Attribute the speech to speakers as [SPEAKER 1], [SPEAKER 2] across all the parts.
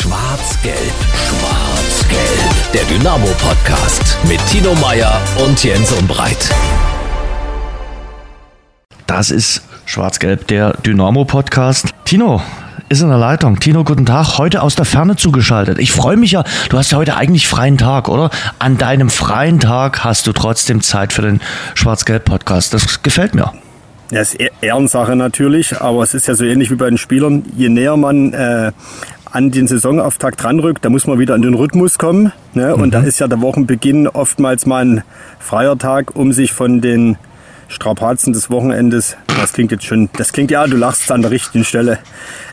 [SPEAKER 1] Schwarz-Gelb, Schwarz-Gelb. Der Dynamo-Podcast mit Tino Meyer und Jens Umbreit.
[SPEAKER 2] Das ist Schwarz-Gelb, der Dynamo-Podcast. Tino ist in der Leitung. Tino, guten Tag. Heute aus der Ferne zugeschaltet. Ich freue mich ja, du hast ja heute eigentlich freien Tag, oder? An deinem freien Tag hast du trotzdem Zeit für den Schwarz-Gelb-Podcast. Das gefällt mir.
[SPEAKER 3] Ja, ist E- Ehrensache natürlich, aber es ist ja so ähnlich wie bei den Spielern. Je näher man äh, an den Saisonauftakt ranrückt, da muss man wieder in den Rhythmus kommen. Ne? Und da ist ja der Wochenbeginn oftmals mal ein freier Tag, um sich von den Strapazen des Wochenendes, das klingt jetzt schon, das klingt ja, du lachst an der richtigen Stelle.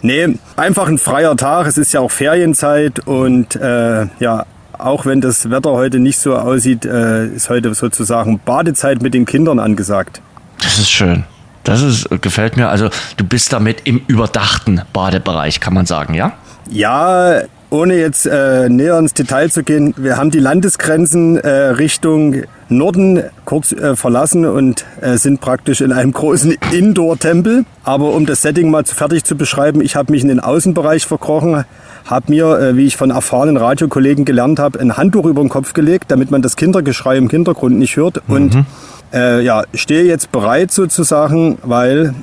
[SPEAKER 3] Nee, einfach ein freier Tag, es ist ja auch Ferienzeit und äh, ja, auch wenn das Wetter heute nicht so aussieht, äh, ist heute sozusagen Badezeit mit den Kindern angesagt.
[SPEAKER 2] Das ist schön. Das ist, gefällt mir. Also, du bist damit im überdachten Badebereich, kann man sagen, ja?
[SPEAKER 3] Ja, ohne jetzt äh, näher ins Detail zu gehen, wir haben die Landesgrenzen äh, Richtung Norden kurz äh, verlassen und äh, sind praktisch in einem großen Indoor-Tempel. Aber um das Setting mal zu fertig zu beschreiben, ich habe mich in den Außenbereich verkrochen, habe mir, äh, wie ich von erfahrenen Radiokollegen gelernt habe, ein Handtuch über den Kopf gelegt, damit man das Kindergeschrei im Hintergrund nicht hört. Und äh, ja, stehe jetzt bereit sozusagen, weil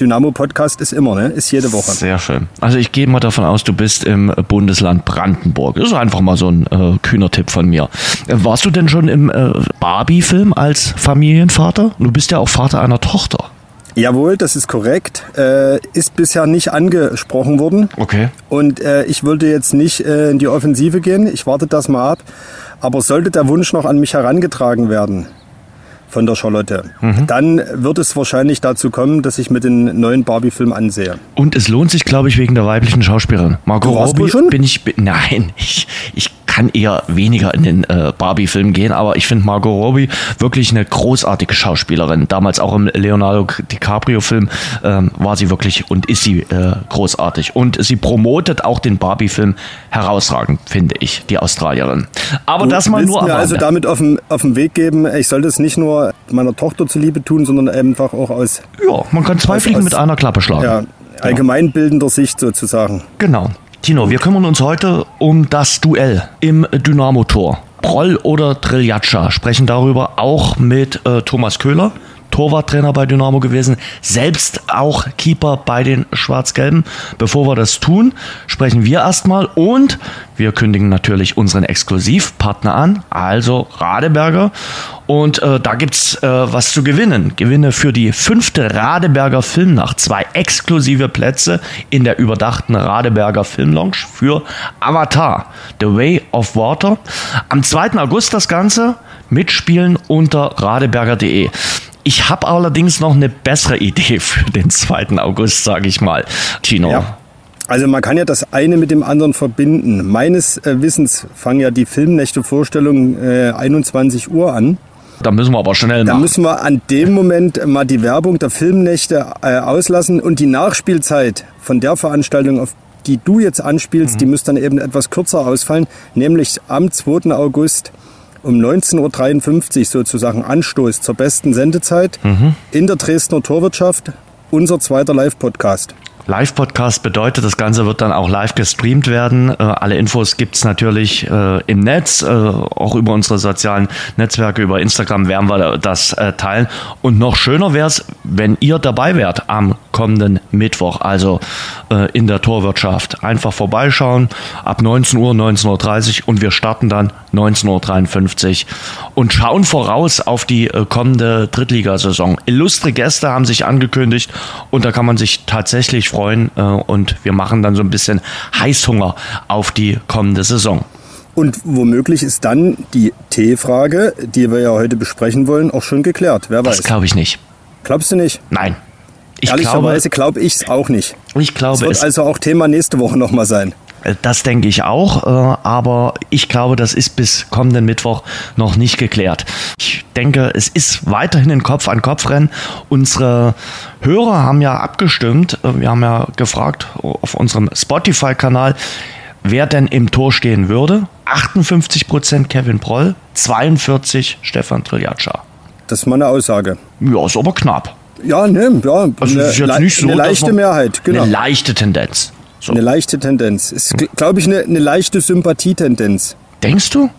[SPEAKER 3] Dynamo Podcast ist immer, ne? Ist jede Woche.
[SPEAKER 2] Sehr schön. Also ich gehe mal davon aus, du bist im Bundesland Brandenburg. Das ist einfach mal so ein äh, kühner Tipp von mir. Äh, Warst du denn schon im äh, Barbie-Film als Familienvater? Du bist ja auch Vater einer Tochter.
[SPEAKER 3] Jawohl, das ist korrekt. Äh, ist bisher nicht angesprochen worden.
[SPEAKER 2] Okay.
[SPEAKER 3] Und äh, ich würde jetzt nicht äh, in die Offensive gehen. Ich warte das mal ab. Aber sollte der Wunsch noch an mich herangetragen werden von der Charlotte, dann wird es wahrscheinlich dazu kommen, dass ich mir den neuen Barbie-Film ansehe.
[SPEAKER 2] Und es lohnt sich, glaube ich, wegen der weiblichen Schauspielerin. Margot
[SPEAKER 3] Du
[SPEAKER 2] Robbie
[SPEAKER 3] schon?
[SPEAKER 2] bin ich. Nein, ich, ich kann eher weniger in den äh, Barbie-Film gehen, aber ich finde Margot Robbie wirklich eine großartige Schauspielerin. Damals auch im Leonardo DiCaprio-Film ähm, war sie wirklich und ist sie äh, großartig. Und sie promotet auch den Barbie-Film herausragend, finde ich, die Australierin. Aber das mal nur
[SPEAKER 3] mir also damit auf den, auf den Weg geben, ich soll das nicht nur meiner Tochter zuliebe tun, sondern einfach auch aus
[SPEAKER 2] Ja, man kann zwei Fliegen mit einer Klappe schlagen.
[SPEAKER 3] ja, allgemeinbildender Sicht sozusagen.
[SPEAKER 2] Genau. Tino, wir kümmern uns heute um das Duell im Dynamo-Tor. Proll oder Triljatscha sprechen darüber auch mit äh, Thomas Köhler, Torwarttrainer bei Dynamo gewesen, selbst auch Keeper bei den Schwarz-Gelben. Bevor wir das tun, sprechen wir erstmal und wir kündigen natürlich unseren Exklusivpartner an, also Radeberger. Und äh, da gibt's äh, was zu gewinnen. Gewinne für die fünfte Radeberger Filmnacht. Zwei exklusive Plätze in der überdachten Radeberger Filmlounge für Avatar, The Way of Water. Am 2. August das Ganze. Mitspielen unter radeberger.de. Ich habe allerdings noch eine bessere Idee für den 2. August, sage ich mal. Tino.
[SPEAKER 3] Ja. Also man kann ja das eine mit dem anderen verbinden. Meines äh, Wissens fangen ja die Filmnächte-Vorstellungen äh, 21 Uhr an.
[SPEAKER 2] Da müssen wir aber schnell
[SPEAKER 3] Da
[SPEAKER 2] machen.
[SPEAKER 3] müssen wir an dem Moment mal die Werbung der Filmnächte äh, auslassen und die Nachspielzeit von der Veranstaltung, auf die du jetzt anspielst, die müsste dann eben etwas kürzer ausfallen, nämlich am 2. August um 19.53 Uhr sozusagen Anstoß zur besten Sendezeit in der Dresdner Torwirtschaft, unser zweiter Live-Podcast.
[SPEAKER 2] Live-Podcast bedeutet, das Ganze wird dann auch live gestreamt werden. Äh, alle Infos gibt's natürlich äh, im Netz, äh, auch über unsere sozialen Netzwerke, über Instagram werden wir das äh, teilen. Und noch schöner wäre es, wenn ihr dabei wärt am kommenden Mittwoch, also äh, in der Torwirtschaft. Einfach vorbeischauen ab 19 Uhr, 19.30 Uhr und wir starten dann 19.53 Uhr und schauen voraus auf die äh, kommende Drittligasaison. Illustre Gäste haben sich angekündigt und da kann man sich tatsächlich freuen äh, und wir machen dann so ein bisschen Heißhunger auf die kommende Saison.
[SPEAKER 3] Und womöglich ist dann die T-Frage, die wir ja heute besprechen wollen, auch schon geklärt. Wer
[SPEAKER 2] Das
[SPEAKER 3] weiß.
[SPEAKER 2] glaube ich nicht.
[SPEAKER 3] Glaubst du nicht?
[SPEAKER 2] Nein. Ich glaube,
[SPEAKER 3] Ehrlicherweise glaube ich es auch nicht.
[SPEAKER 2] ich
[SPEAKER 3] Das
[SPEAKER 2] glaube
[SPEAKER 3] wird
[SPEAKER 2] es
[SPEAKER 3] also auch Thema nächste Woche nochmal sein.
[SPEAKER 2] Äh, Das denke ich auch, äh, aber ich glaube, das ist bis kommenden Mittwoch noch nicht geklärt. Ich denke, es ist weiterhin ein Kopf-an-Kopf-Rennen. Unsere Hörer haben ja abgestimmt, äh, wir haben ja gefragt auf unserem Spotify-Kanal, wer denn im Tor stehen würde. 58% Kevin Proll, 42% Stefan Triljatscha.
[SPEAKER 3] Das ist mal eine Aussage.
[SPEAKER 2] Ja, ist aber knapp.
[SPEAKER 3] Ja, ne, ja,
[SPEAKER 2] Also
[SPEAKER 3] eine,
[SPEAKER 2] ist jetzt nicht so,
[SPEAKER 3] eine leichte Mehrheit, genau.
[SPEAKER 2] Eine leichte Tendenz. So.
[SPEAKER 3] Eine leichte Tendenz. Ist, glaube ich, eine, eine leichte Sympathietendenz.
[SPEAKER 2] Denkst du?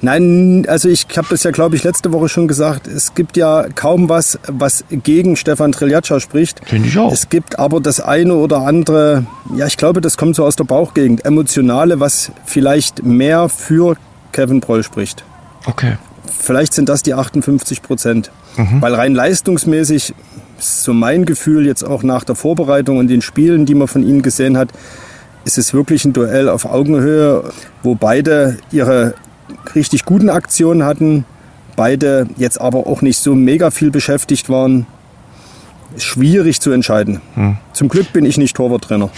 [SPEAKER 3] Nein, also ich habe das ja, glaube ich, letzte Woche schon gesagt. Es gibt ja kaum was, was gegen Stefan Triljatscha spricht.
[SPEAKER 2] Finde ich auch.
[SPEAKER 3] Es gibt aber das eine oder andere, ja, ich glaube, das kommt so aus der Bauchgegend, emotionale, was vielleicht mehr für Kevin Proll spricht.
[SPEAKER 2] Okay.
[SPEAKER 3] Vielleicht sind das die 58 Prozent. Weil rein leistungsmäßig, ist so mein Gefühl jetzt auch nach der Vorbereitung und den Spielen, die man von ihnen gesehen hat, ist es wirklich ein Duell auf Augenhöhe, wo beide ihre richtig guten Aktionen hatten, beide jetzt aber auch nicht so mega viel beschäftigt waren. Schwierig zu entscheiden. Zum Glück bin ich nicht Torwarttrainer.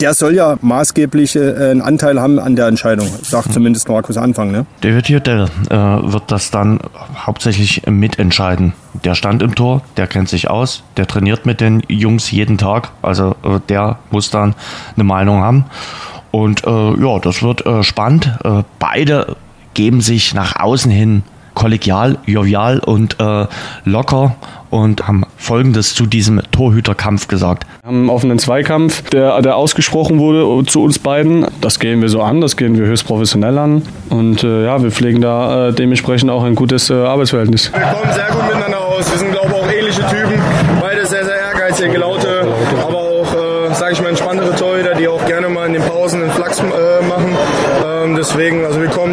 [SPEAKER 3] Der soll ja maßgeblich äh, einen Anteil haben an der Entscheidung, sagt zumindest Markus Anfang. Ne?
[SPEAKER 2] David Jodell äh, wird das dann hauptsächlich mitentscheiden. Der stand im Tor, der kennt sich aus, der trainiert mit den Jungs jeden Tag. Also äh, der muss dann eine Meinung haben. Und äh, ja, das wird äh, spannend. Beide geben sich nach außen hin kollegial, jovial und locker und haben Folgendes zu diesem Torhüterkampf gesagt.
[SPEAKER 4] Wir haben einen offenen Zweikampf, der, der ausgesprochen wurde zu uns beiden. Das gehen wir so an, das gehen wir höchst professionell an. Und äh, ja, wir pflegen da äh, dementsprechend auch ein gutes äh, Arbeitsverhältnis.
[SPEAKER 5] Wir kommen sehr gut miteinander aus. Wir sind, glaube ich, auch ähnliche Typen. Beide sehr, sehr ehrgeizige, laute, aber auch, äh, sage ich mal, entspanntere Torhüter, die auch gerne mal in den Pausen einen Flachs äh, machen. Ähm, deswegen, also wir kommen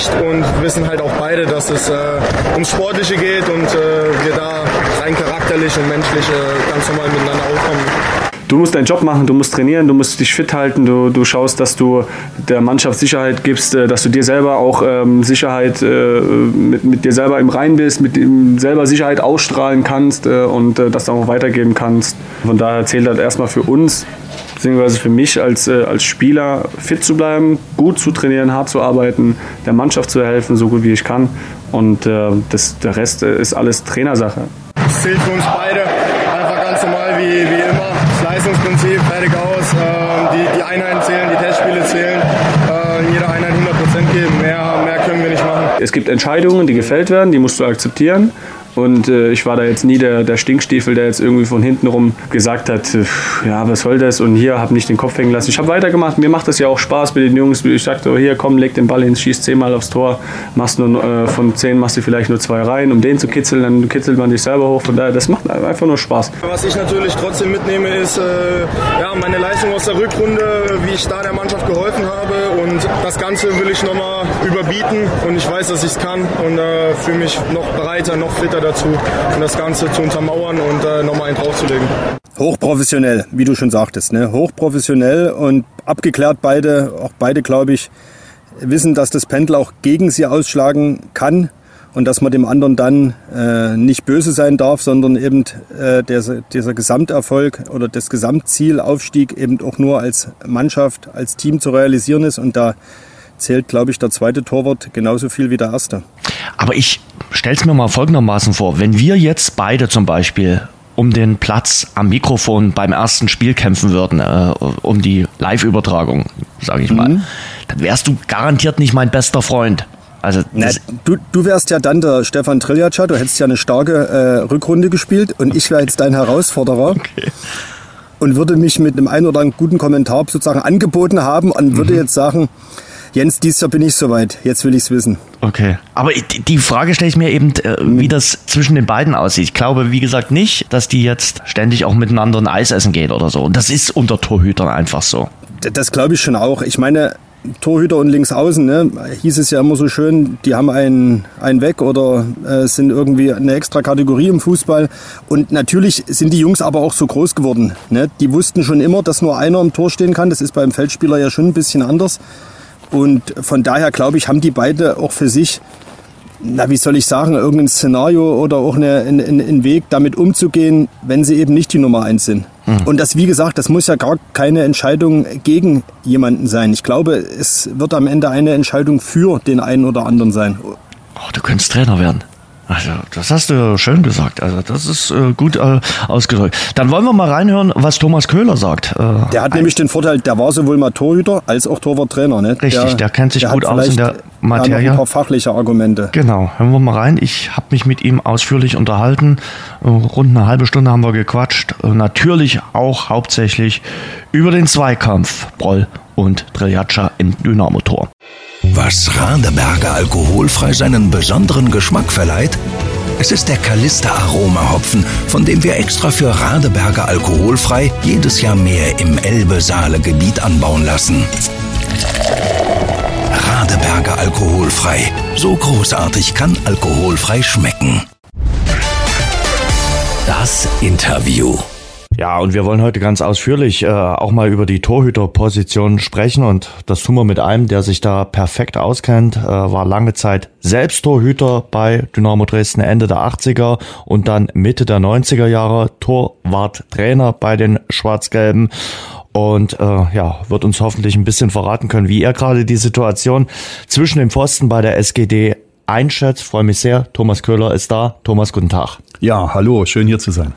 [SPEAKER 5] zurecht und wissen halt auch beide, dass es äh, ums Sportliche geht und äh, wir da rein charakterlich und menschlich äh, ganz normal miteinander aufkommen.
[SPEAKER 4] Du musst deinen Job machen, du musst trainieren, du musst dich fit halten, du, du schaust, dass du der Mannschaft Sicherheit gibst, äh, dass du dir selber auch ähm, Sicherheit äh, mit, mit dir selber im Rein bist, mit dem selber Sicherheit ausstrahlen kannst äh, und äh, das auch weitergeben kannst. Von daher zählt das erstmal für uns, beziehungsweise für mich als, äh, als Spieler fit zu bleiben, gut zu trainieren, hart zu arbeiten, der Mannschaft zu helfen, so gut wie ich kann. Und äh, das, der Rest äh, ist alles Trainersache.
[SPEAKER 5] Es zählt für uns beide einfach ganz normal wie, wie immer. Das Leistungsprinzip, fertig aus. Ähm, die, die Einheiten zählen, die Testspiele zählen. Äh, in jeder Einheit 100% geben. Mehr, mehr können wir nicht machen.
[SPEAKER 4] Es gibt Entscheidungen, die gefällt werden, die musst du akzeptieren. Und äh, ich war da jetzt nie der, der Stinkstiefel, der jetzt irgendwie von hinten rum gesagt hat, äh, ja, was soll das? Und hier, habe nicht den Kopf hängen lassen. Ich habe weitergemacht. Mir macht das ja auch Spaß mit den Jungs. Ich sagte, hier, komm, leg den Ball hin, schieß zehnmal aufs Tor. Machst nur, äh, von zehn machst du vielleicht nur zwei rein, um den zu kitzeln. Dann kitzelt man dich selber hoch. Von daher, das macht einfach nur Spaß.
[SPEAKER 5] Was ich natürlich trotzdem mitnehme, ist äh, ja, meine Leistung aus der Rückrunde, wie ich da der Mannschaft geholfen habe. Und das Ganze will ich nochmal überbieten. Und ich weiß, dass ich es kann. Und äh, fühle mich noch bereiter, noch fitter dazu, um das Ganze zu untermauern und äh, nochmal einen draufzulegen.
[SPEAKER 3] Hochprofessionell, wie du schon sagtest. Ne? Hochprofessionell und abgeklärt beide, auch beide, glaube ich, wissen, dass das Pendel auch gegen sie ausschlagen kann und dass man dem anderen dann äh, nicht böse sein darf, sondern eben äh, der, dieser Gesamterfolg oder das Gesamtziel, Aufstieg eben auch nur als Mannschaft, als Team zu realisieren ist und da zählt, glaube ich, der zweite Torwart genauso viel wie der erste.
[SPEAKER 2] Aber ich stelle es mir mal folgendermaßen vor, wenn wir jetzt beide zum Beispiel um den Platz am Mikrofon beim ersten Spiel kämpfen würden, äh, um die Live-Übertragung, sage ich mal,
[SPEAKER 3] Mhm.
[SPEAKER 2] dann wärst du garantiert nicht mein bester Freund. Also
[SPEAKER 3] Na, du, du wärst ja dann der Stefan Triljatscha, du hättest ja eine starke äh, Rückrunde gespielt und ich wäre jetzt dein Herausforderer. Und würde mich mit einem ein oder anderen guten Kommentar sozusagen angeboten haben und würde jetzt sagen, Jens, dieses Jahr bin ich soweit, jetzt will ich's wissen.
[SPEAKER 2] okay. Aber die- Frage stelle ich mir eben, äh, wie das zwischen den beiden aussieht. Ich glaube, wie gesagt, nicht, dass die jetzt ständig auch miteinander ein Eis essen gehen oder so. Und das ist unter Torhütern einfach so.
[SPEAKER 3] Das glaube ich schon auch. Ich meine, Torhüter und Linksaußen, ne, hieß es ja immer so schön, die haben einen, einen weg oder äh, sind irgendwie eine extra Kategorie im Fußball. Und natürlich sind die Jungs aber auch so groß geworden. Ne? Die wussten schon immer, dass nur einer im Tor stehen kann. Das ist beim Feldspieler ja schon ein bisschen anders. Und von daher glaube ich, haben die beide auch für sich, na wie soll ich sagen, irgendein Szenario oder auch eine, einen, einen Weg, damit umzugehen, wenn sie eben nicht die Nummer eins sind. Und das, wie gesagt, das muss ja gar keine Entscheidung gegen jemanden sein. Ich glaube, es wird am Ende eine Entscheidung für den einen oder anderen sein.
[SPEAKER 2] Oh, du könntest Trainer werden. Also, das hast du schön gesagt. Also, das ist äh, gut äh, ausgedrückt. Dann wollen wir mal reinhören, was Thomas Köhler sagt.
[SPEAKER 3] Äh, der hat nämlich den Vorteil, der war sowohl mal Torhüter als auch Torwarttrainer. Ne?
[SPEAKER 2] Richtig, der, der kennt sich der gut aus in der Materie.
[SPEAKER 3] Noch ein paar fachliche Argumente.
[SPEAKER 2] Genau, hören wir mal rein. Ich habe mich mit ihm ausführlich unterhalten. Äh, rund eine halbe Stunde haben wir gequatscht. Äh, natürlich auch hauptsächlich über den Zweikampf Broll und Triljatscha im Dynamo-Tor.
[SPEAKER 1] Was Radeberger alkoholfrei seinen besonderen Geschmack verleiht? Es ist der Kalister Aroma Hopfen, von dem wir extra für Radeberger alkoholfrei jedes Jahr mehr im Elbe-Saale-Gebiet anbauen lassen. Radeberger alkoholfrei. So großartig kann alkoholfrei schmecken. Das Interview.
[SPEAKER 2] Ja, und wir wollen heute ganz ausführlich äh, auch mal über die Torhüterposition sprechen. Und das tun wir mit einem, der sich da perfekt auskennt, äh, war lange Zeit selbst Torhüter bei Dynamo Dresden Ende der 80er und dann Mitte der 90er Jahre Torwart Trainer bei den Schwarz-Gelben. Und äh, ja, wird uns hoffentlich ein bisschen verraten können, wie er gerade die Situation zwischen dem Pfosten bei der SGD einschätzt. Freue mich sehr. Thomas Köhler ist da. Thomas, guten Tag.
[SPEAKER 6] Ja, hallo, schön hier zu sein.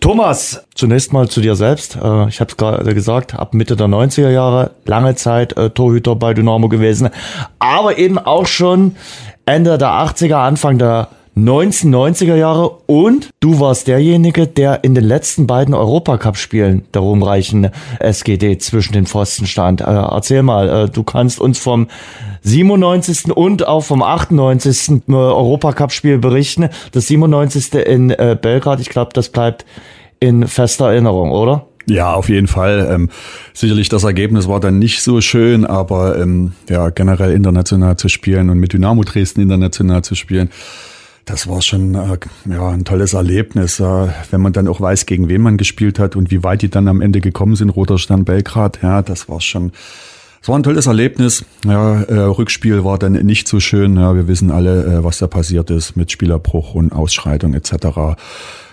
[SPEAKER 2] Thomas, zunächst mal zu dir selbst. Äh, ich habe es gerade gesagt, ab Mitte der 90er Jahre lange Zeit äh, Torhüter bei Dynamo gewesen, aber eben auch schon Ende der 80er, Anfang der 1990er Jahre und du warst derjenige, der in den letzten beiden Europacup-Spielen der ruhmreichen SGD zwischen den Pfosten stand. Äh, erzähl mal, äh, du kannst uns vom 97. und auch vom 98. Europacup-Spiel berichten. Das 97. in äh, Belgrad, ich glaube, das bleibt in fester Erinnerung, oder?
[SPEAKER 6] Ja, auf jeden Fall. Ähm, sicherlich das Ergebnis war dann nicht so schön, aber ähm, ja, generell international zu spielen und mit Dynamo Dresden international zu spielen, das war schon äh, ja, ein tolles Erlebnis, äh, wenn man dann auch weiß, gegen wen man gespielt hat und wie weit die dann am Ende gekommen sind. Roter Stern Belgrad, ja, das war schon, das war ein tolles Erlebnis. Ja, äh, Rückspiel war dann nicht so schön. Ja, wir wissen alle, was da passiert ist mit Spielerbruch und Ausschreitung etc.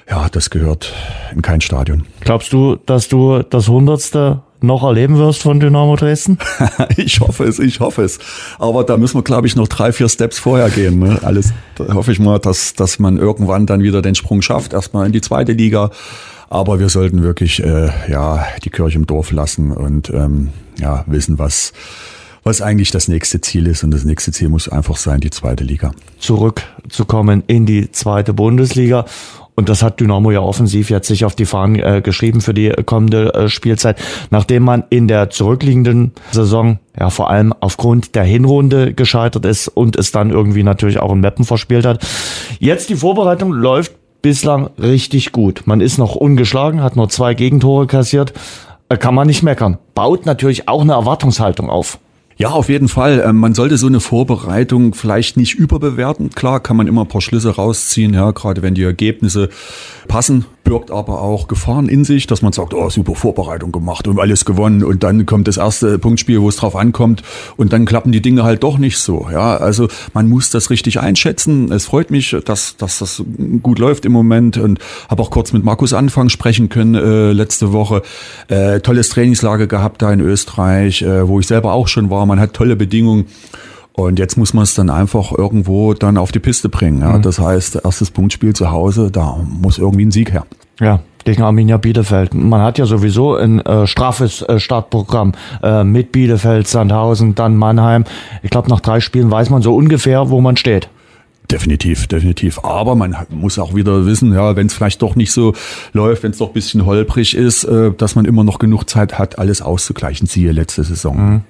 [SPEAKER 6] Ja, das gehört in kein Stadion.
[SPEAKER 2] Glaubst du, dass du das Hundertste noch erleben wirst von Dynamo Dresden?
[SPEAKER 6] ich hoffe es, ich hoffe es. Aber da müssen wir, glaube ich, noch drei, vier Steps vorher gehen. Ne? Alles hoffe ich mal, dass, dass man irgendwann dann wieder den Sprung schafft, erstmal in die zweite Liga. Aber wir sollten wirklich äh, ja die Kirche im Dorf lassen und ähm, ja wissen, was was eigentlich das nächste Ziel ist. Und das nächste Ziel muss einfach sein, die zweite Liga.
[SPEAKER 2] Zurückzukommen in die zweite Bundesliga. Und das hat Dynamo ja offensiv jetzt sich auf die Fahnen äh, geschrieben für die kommende äh, Spielzeit, nachdem man in der zurückliegenden Saison ja vor allem aufgrund der Hinrunde gescheitert ist und es dann irgendwie natürlich auch in Meppen verspielt hat. Jetzt die Vorbereitung läuft bislang richtig gut. Man ist noch ungeschlagen, hat nur zwei Gegentore kassiert, äh, kann man nicht meckern. Baut natürlich auch eine Erwartungshaltung auf.
[SPEAKER 6] Ja, auf jeden Fall. Ähm, man sollte so eine Vorbereitung vielleicht nicht überbewerten. Klar kann man immer ein paar Schlüsse rausziehen, ja, gerade wenn die Ergebnisse passen birgt aber auch Gefahren in sich, dass man sagt, oh, super Vorbereitung gemacht und alles gewonnen und dann kommt das erste Punktspiel, wo es drauf ankommt und dann klappen die Dinge halt doch nicht so. Ja, also man muss das richtig einschätzen. Es freut mich, dass, dass das gut läuft im Moment und habe auch kurz mit Markus Anfang sprechen können äh, letzte Woche. Äh, tolles Trainingslager gehabt da in Österreich, äh, wo ich selber auch schon war. Man hat tolle Bedingungen. Und jetzt muss man es dann einfach irgendwo dann auf die Piste bringen. Ja? Mhm. Das heißt, erstes Punktspiel zu Hause, da muss irgendwie ein Sieg her.
[SPEAKER 2] Ja, gegen Arminia Bielefeld. Man hat ja sowieso ein äh, straffes äh, Startprogramm äh, mit Bielefeld, Sandhausen, dann Mannheim. Ich glaube, nach drei Spielen weiß man so ungefähr, wo man steht.
[SPEAKER 6] Definitiv, definitiv. Aber man muss auch wieder wissen, ja, wenn es vielleicht doch nicht so läuft, wenn es doch ein bisschen holprig ist, äh, dass man immer noch genug Zeit hat, alles auszugleichen. Siehe letzte Saison. Mhm.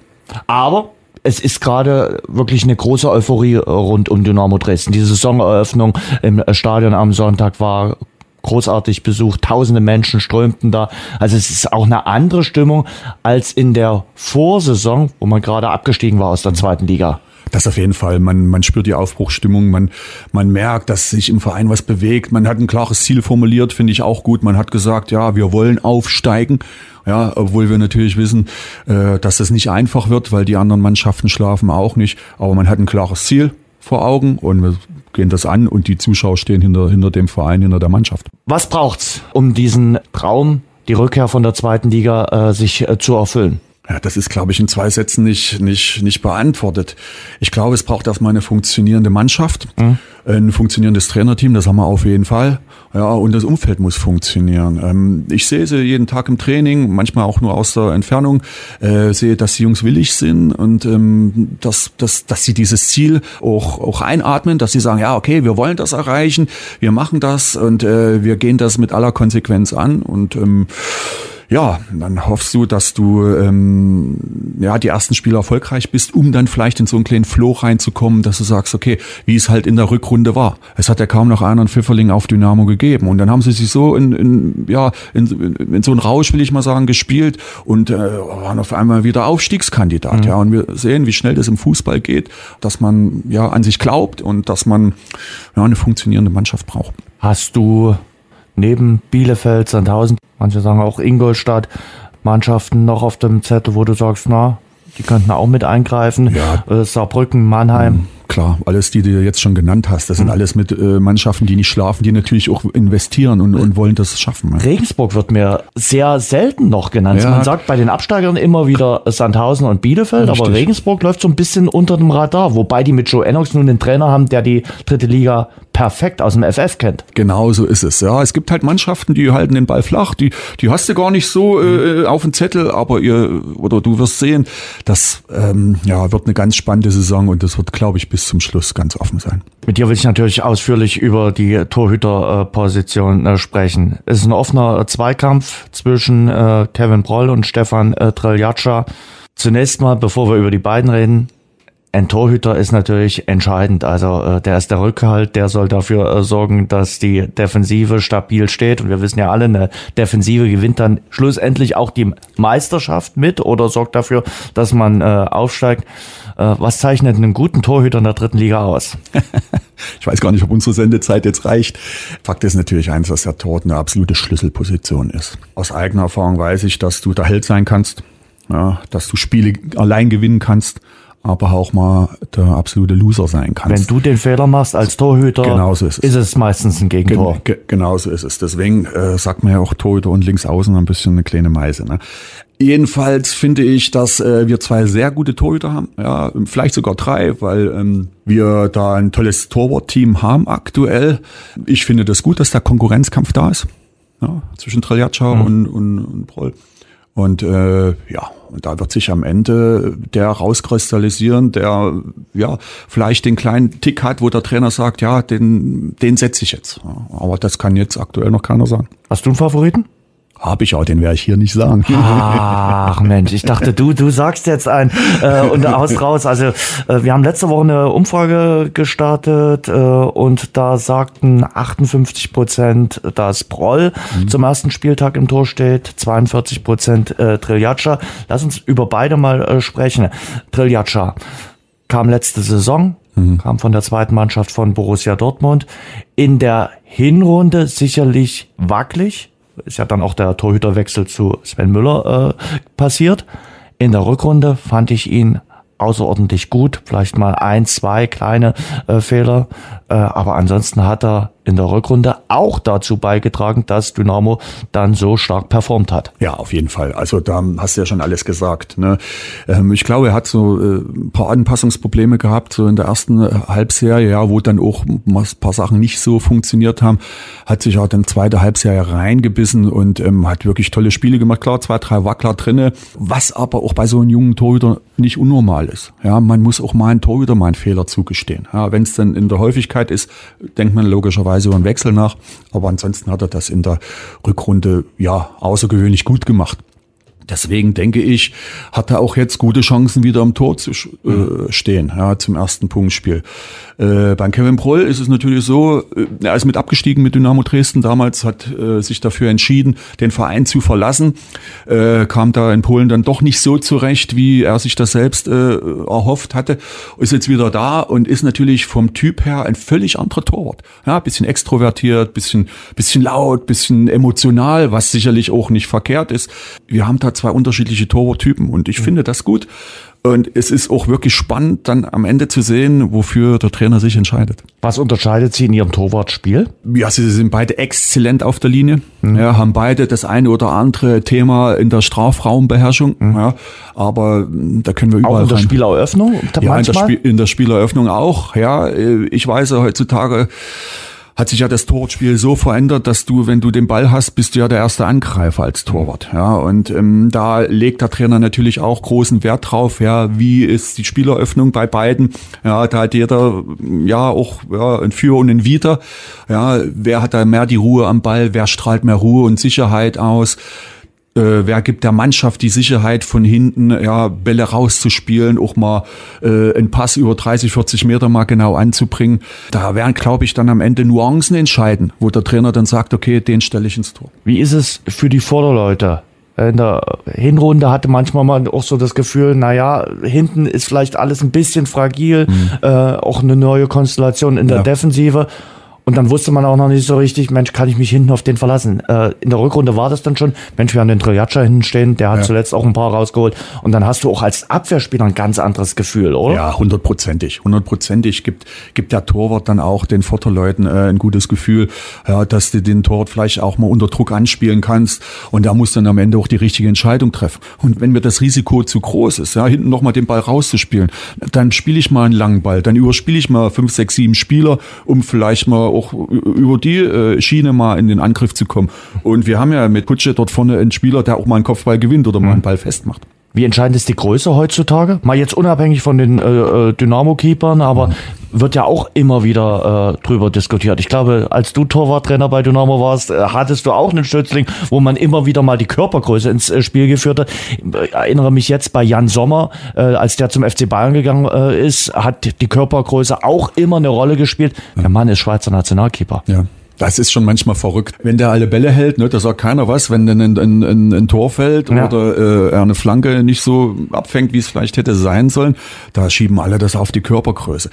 [SPEAKER 2] Aber es ist gerade wirklich eine große Euphorie rund um Dynamo Dresden. Die Saisoneröffnung im Stadion am Sonntag war großartig besucht, tausende Menschen strömten da. Also es ist auch eine andere Stimmung als in der Vorsaison, wo man gerade abgestiegen war aus der zweiten Liga.
[SPEAKER 6] Das auf jeden Fall. Man, man spürt die Aufbruchsstimmung, man, man merkt, dass sich im Verein was bewegt. Man hat ein klares Ziel formuliert, finde ich auch gut. Man hat gesagt, ja, wir wollen aufsteigen. Ja, obwohl wir natürlich wissen, äh, dass das nicht einfach wird, weil die anderen Mannschaften schlafen auch nicht. Aber man hat ein klares Ziel vor Augen und wir gehen das an und die Zuschauer stehen hinter, hinter dem Verein, hinter der Mannschaft.
[SPEAKER 2] Was braucht's, um diesen Traum, die Rückkehr von der zweiten Liga, äh, sich äh, zu erfüllen?
[SPEAKER 6] Ja, das ist, glaube ich, in zwei Sätzen nicht, nicht, nicht beantwortet. Ich glaube, es braucht erstmal eine funktionierende Mannschaft, mhm. ein funktionierendes Trainerteam, das haben wir auf jeden Fall. Ja, und das Umfeld muss funktionieren. Ähm, ich sehe sie jeden Tag im Training, manchmal auch nur aus der Entfernung, äh, sehe, dass die Jungs willig sind und ähm, dass, dass, dass sie dieses Ziel auch, auch einatmen, dass sie sagen, ja, okay, wir wollen das erreichen, wir machen das und äh, wir gehen das mit aller Konsequenz an und ähm, ja, dann hoffst du, dass du ähm, ja die ersten Spiele erfolgreich bist, um dann vielleicht in so einen kleinen Flow reinzukommen, dass du sagst, okay, wie es halt in der Rückrunde war. Es hat ja kaum noch einen Pfifferling auf Dynamo gegeben und dann haben sie sich so in, in ja in, in so einen Rausch, will ich mal sagen, gespielt und äh, waren auf einmal wieder Aufstiegskandidat. Mhm. Ja, und wir sehen, wie schnell das im Fußball geht, dass man ja an sich glaubt und dass man ja eine funktionierende Mannschaft braucht.
[SPEAKER 2] Hast du neben Bielefeld, Sandhausen, manche sagen auch Ingolstadt, Mannschaften noch auf dem Zettel, wo du sagst, na, die könnten auch mit eingreifen. Ja. Äh, Saarbrücken, Mannheim.
[SPEAKER 6] Klar, alles, die du jetzt schon genannt hast, das sind mhm. alles mit äh, Mannschaften, die nicht schlafen, die natürlich auch investieren und, und wollen das schaffen.
[SPEAKER 2] Ja. Regensburg wird mir sehr selten noch genannt. Ja. Man sagt bei den Absteigern immer wieder Sandhausen und Bielefeld, Richtig. aber Regensburg läuft so ein bisschen unter dem Radar, wobei die mit Joe Ennox nun einen Trainer haben, der die dritte Liga perfekt aus dem FF kennt.
[SPEAKER 6] Genau so ist es. Ja, es gibt halt Mannschaften, die halten den Ball flach, die, die hast du gar nicht so äh, mhm. auf dem Zettel, aber ihr oder du wirst sehen, das ähm, ja, wird eine ganz spannende Saison und das wird, glaube ich, bis zum Schluss ganz offen sein.
[SPEAKER 2] Mit dir will ich natürlich ausführlich über die Torhüterposition äh, sprechen. Es ist ein offener Zweikampf zwischen äh, Kevin Broll und Stefan äh, Treljatscha. Zunächst mal, bevor wir über die beiden reden, ein Torhüter ist natürlich entscheidend. Also äh, der ist der Rückhalt, der soll dafür äh, sorgen, dass die Defensive stabil steht. Und wir wissen ja alle, eine Defensive gewinnt dann schlussendlich auch die Meisterschaft mit oder sorgt dafür, dass man äh, aufsteigt. Äh, was zeichnet einen guten Torhüter in der dritten Liga aus?
[SPEAKER 6] ich weiß gar nicht, ob unsere Sendezeit jetzt reicht. Fakt ist natürlich eins, dass der Tor eine absolute Schlüsselposition ist. Aus eigener Erfahrung weiß ich, dass du der Held sein kannst, ja, dass du Spiele allein gewinnen kannst aber auch mal der absolute Loser sein kannst.
[SPEAKER 2] Wenn du den Fehler machst als Torhüter, genauso ist, es. ist es meistens ein Gegentor.
[SPEAKER 6] Gen genauso ist es. Deswegen äh, sagt man ja auch Torhüter und links außen ein bisschen eine kleine Meise. Ne? Jedenfalls finde ich, dass äh, wir zwei sehr gute Torhüter haben, ja, vielleicht sogar drei, weil ähm, wir da ein tolles Torwartteam haben aktuell. Ich finde das gut, dass der Konkurrenzkampf da ist ja, zwischen Treljatscha mhm. und, und, und Proll. Und äh, ja, und da wird sich am Ende der rauskristallisieren, der ja vielleicht den kleinen Tick hat, wo der Trainer sagt, ja, den, den setze ich jetzt. Aber das kann jetzt aktuell noch keiner sagen.
[SPEAKER 2] Hast du einen Favoriten?
[SPEAKER 6] Habe ich auch, den werde ich hier nicht sagen.
[SPEAKER 2] Ach Mensch, ich dachte, du, du sagst jetzt ein äh, und haust raus. Also äh, wir haben letzte Woche eine Umfrage gestartet äh, und da sagten 58 Prozent, dass Proll mhm. zum ersten Spieltag im Tor steht, 42 Prozent äh, Triljatscha. Lass uns über beide mal äh, sprechen. Triljatscha kam letzte Saison, mhm. kam von der zweiten Mannschaft von Borussia Dortmund. In der Hinrunde sicherlich wackelig ist ja dann auch der Torhüterwechsel zu Sven Müller äh, passiert. In der Rückrunde fand ich ihn außerordentlich gut, vielleicht mal ein, zwei kleine äh, Fehler, aber ansonsten hat er in der Rückrunde auch dazu beigetragen, dass Dynamo dann so stark performt hat.
[SPEAKER 6] Ja, auf jeden Fall. Also da hast du ja schon alles gesagt. Ne? Ähm, ich glaube, er hat so äh, ein paar Anpassungsprobleme gehabt, so in der ersten äh, Halbserie, ja, wo dann auch ein paar Sachen nicht so funktioniert haben, hat sich auch dann zweite Halbserie reingebissen und ähm, hat wirklich tolle Spiele gemacht. Klar, zwei, drei Wackler drinne, was aber auch bei so einem jungen Torhüter nicht unnormal ist. Ja, man muss auch mal einen Torhüter mal einen Fehler zugestehen. Ja, wenn es dann in der Häufigkeit ist, denkt man logischerweise Weise über einen Wechsel nach. Aber ansonsten hat er das in der Rückrunde ja außergewöhnlich gut gemacht. Deswegen denke ich, hat er auch jetzt gute Chancen, wieder am Tor zu äh, stehen, ja, zum ersten Punktspiel. Äh, beim Kevin Proll ist es natürlich so, äh, er ist mit abgestiegen mit Dynamo Dresden damals, hat äh, sich dafür entschieden, den Verein zu verlassen, äh, kam da in Polen dann doch nicht so zurecht, wie er sich das selbst äh, erhofft hatte, ist jetzt wieder da und ist natürlich vom Typ her ein völlig anderer Torwart. Ja, bisschen extrovertiert, bisschen, bisschen laut, bisschen emotional, was sicherlich auch nicht verkehrt ist. Wir haben da zwei unterschiedliche Torwarttypen und ich mhm. finde das gut Und es ist auch wirklich spannend, dann am Ende zu sehen, wofür der Trainer sich entscheidet.
[SPEAKER 2] Was unterscheidet Sie in Ihrem Torwartspiel?
[SPEAKER 6] Ja, sie sind beide exzellent auf der Linie, mhm. ja, haben beide das eine oder andere Thema in der Strafraumbeherrschung. Mhm. Ja, aber da können wir überall
[SPEAKER 2] Auch in der
[SPEAKER 6] rein.
[SPEAKER 2] Spieleröffnung?
[SPEAKER 6] Ja, in der, Spiel, in der Spieleröffnung auch. Ja, ich weiß heutzutage hat sich ja das Torwartspiel so verändert, dass du, wenn du den Ball hast, bist du ja der erste Angreifer als Torwart. Ja, und ähm, da legt der Trainer natürlich auch großen Wert drauf. Ja, wie ist die Spieleröffnung bei beiden? Ja, da hat jeder ja auch ja, ein Für und ein Wider. Ja, wer hat da mehr die Ruhe am Ball? Wer strahlt mehr Ruhe und Sicherheit aus? Äh, wer gibt der Mannschaft die Sicherheit von hinten, ja, Bälle rauszuspielen, auch mal äh, einen Pass über 30, 40 Meter mal genau anzubringen. Da werden, glaube ich, dann am Ende Nuancen entscheiden, wo der Trainer dann sagt, okay, den stelle ich ins Tor.
[SPEAKER 2] Wie ist es für die Vorderleute? In der Hinrunde hatte manchmal mal auch so das Gefühl, naja, hinten ist vielleicht alles ein bisschen fragil, mhm. äh, auch eine neue Konstellation in der ja. Defensive. Und dann wusste man auch noch nicht so richtig, Mensch, kann ich mich hinten auf den verlassen? Äh, in der Rückrunde war das dann schon, Mensch, wir haben den Triljatscha hinten stehen, der hat ja. zuletzt auch ein paar rausgeholt. Und dann hast du auch als Abwehrspieler ein ganz anderes Gefühl, oder?
[SPEAKER 6] Ja, hundertprozentig. Hundertprozentig gibt, gibt der Torwart dann auch den Vorderleuten äh, ein gutes Gefühl, ja, dass du den Torwart vielleicht auch mal unter Druck anspielen kannst. Und da muss dann am Ende auch die richtige Entscheidung treffen. Und wenn mir das Risiko zu groß ist, ja, hinten nochmal den Ball rauszuspielen, dann spiele ich mal einen langen Ball, dann überspiele ich mal fünf, sechs, sieben Spieler, um vielleicht mal auch über die äh, Schiene mal in den Angriff zu kommen. Und wir haben ja mit Kutsche dort vorne einen Spieler, der auch mal einen Kopfball gewinnt oder mal einen Ball festmacht.
[SPEAKER 2] Wie entscheidend ist die Größe heutzutage? Mal jetzt unabhängig von den äh, äh Dynamo-Keepern, aber wird ja auch immer wieder äh, drüber diskutiert. Ich glaube, als du Torwarttrainer bei Dynamo warst, äh, hattest du auch einen Stützling, wo man immer wieder mal die Körpergröße ins äh, Spiel geführt hat. Ich erinnere mich jetzt bei Jan Sommer, äh, als der zum FC Bayern gegangen äh, ist, hat die Körpergröße auch immer eine Rolle gespielt. Der Mann ist Schweizer Nationalkeeper.
[SPEAKER 6] Ja. Das ist schon manchmal verrückt. Wenn der alle Bälle hält, ne, da sagt keiner was, wenn dann ein, ein, ein, ein Tor fällt ja. oder äh, er eine Flanke nicht so abfängt, wie es vielleicht hätte sein sollen, da schieben alle das auf die Körpergröße.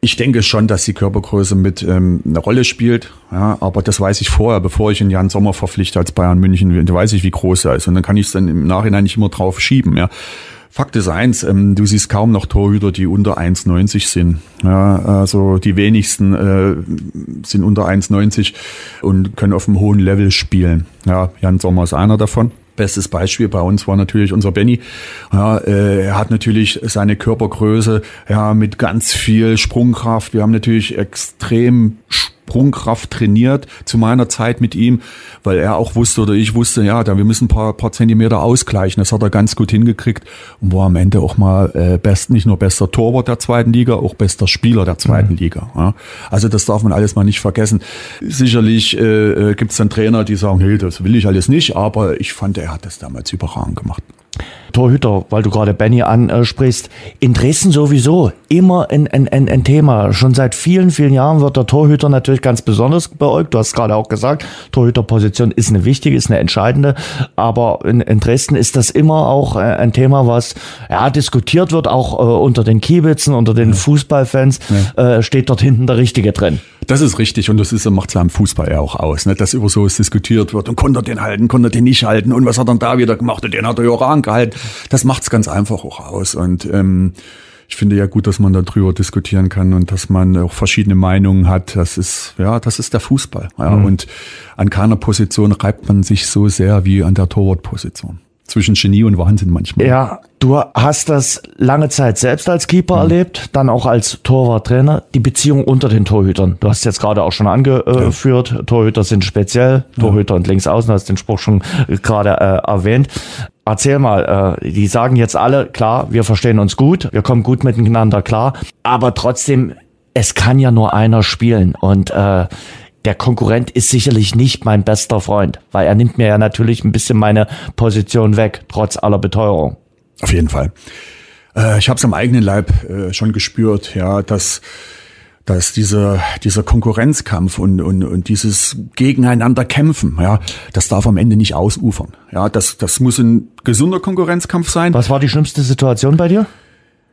[SPEAKER 6] Ich denke schon, dass die Körpergröße mit ähm, eine Rolle spielt, ja, aber das weiß ich vorher, bevor ich ihn Jan Sommer verpflichte als Bayern München, weiß ich, wie groß er ist und dann kann ich es dann im Nachhinein nicht immer drauf schieben. Ja. Fakt ist eins, ähm, du siehst kaum noch Torhüter, die unter 1,90 sind. Ja, also die wenigsten äh, sind unter 1,90 und können auf einem hohen Level spielen. Ja, Jan Sommer ist einer davon. Bestes Beispiel bei uns war natürlich unser Benny. Ja, äh, er hat natürlich seine Körpergröße ja mit ganz viel Sprungkraft. Wir haben natürlich extrem Sprungkraft trainiert zu meiner Zeit mit ihm, weil er auch wusste oder ich wusste, ja, da wir müssen ein paar, paar Zentimeter ausgleichen. Das hat er ganz gut hingekriegt und war am Ende auch mal äh, best, nicht nur bester Torwart der zweiten Liga, auch bester Spieler der zweiten mhm. Liga. Ja. Also das darf man alles mal nicht vergessen. Sicherlich äh, äh gibt es dann Trainer, die sagen, hey, das will ich alles nicht, aber ich fand, er hat das damals überragend gemacht.
[SPEAKER 2] Torhüter, weil du gerade Benny ansprichst, in Dresden sowieso immer ein, ein, ein, ein Thema. Schon seit vielen, vielen Jahren wird der Torhüter natürlich ganz besonders beäugt. Du hast gerade auch gesagt, Torhüterposition ist eine wichtige, ist eine entscheidende. Aber in, in Dresden ist das immer auch äh, ein Thema, was ja, diskutiert wird, auch äh, unter den Kiebitzen, unter den ja. Fußballfans. Ja. Äh, steht dort hinten der Richtige drin.
[SPEAKER 6] Das ist richtig und das ist, macht es am Fußball ja auch aus, ne? dass über sowas diskutiert wird und konnte er den halten, konnte er den nicht halten und was hat er da wieder gemacht und den hat er ja auch angehalten. Das macht es ganz einfach auch aus und ähm, ich finde ja gut, dass man darüber diskutieren kann und dass man auch verschiedene Meinungen hat. Das ist, ja, das ist der Fußball. Ja, mhm. Und an keiner Position reibt man sich so sehr wie an der Torwartposition zwischen Genie und Wahnsinn manchmal.
[SPEAKER 2] Ja, du hast das lange Zeit selbst als Keeper mhm. erlebt, dann auch als Torwarttrainer, die Beziehung unter den Torhütern. Du hast jetzt gerade auch schon angeführt, ja. Torhüter sind speziell, Torhüter ja. und Linksaußen, hast den Spruch schon gerade äh, erwähnt. Erzähl mal, äh, die sagen jetzt alle, klar, wir verstehen uns gut, wir kommen gut miteinander klar, aber trotzdem, es kann ja nur einer spielen und äh, der Konkurrent ist sicherlich nicht mein bester Freund, weil er nimmt mir ja natürlich ein bisschen meine Position weg, trotz aller Beteuerung.
[SPEAKER 6] Auf jeden Fall. Äh, ich habe es am eigenen Leib äh, schon gespürt, ja, dass dass dieser dieser Konkurrenzkampf und, und und dieses Gegeneinander kämpfen, ja, das darf am Ende nicht ausufern. Ja, das das muss ein gesunder Konkurrenzkampf sein.
[SPEAKER 2] Was war die schlimmste Situation bei dir?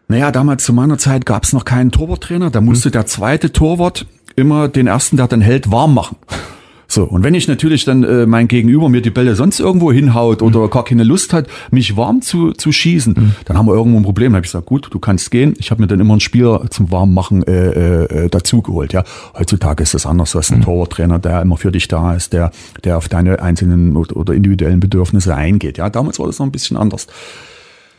[SPEAKER 6] Naja, damals zu meiner Zeit gab es noch keinen Torwarttrainer. Da musste hm. der zweite Torwart immer den ersten, der dann hält, warm machen. So, und wenn ich natürlich dann äh, mein Gegenüber mir die Bälle sonst irgendwo hinhaut oder gar keine Lust hat, mich warm zu, zu schießen, mhm. dann haben wir irgendwo ein Problem. Dann habe ich gesagt, gut, du kannst gehen. Ich habe mir dann immer einen Spieler zum Warmmachen äh, äh, dazugeholt. Ja, heutzutage ist das anders. Du hast einen mhm. Torwarttrainer, der immer für dich da ist, der, der auf deine einzelnen oder individuellen Bedürfnisse eingeht. Ja, damals war das noch ein bisschen anders.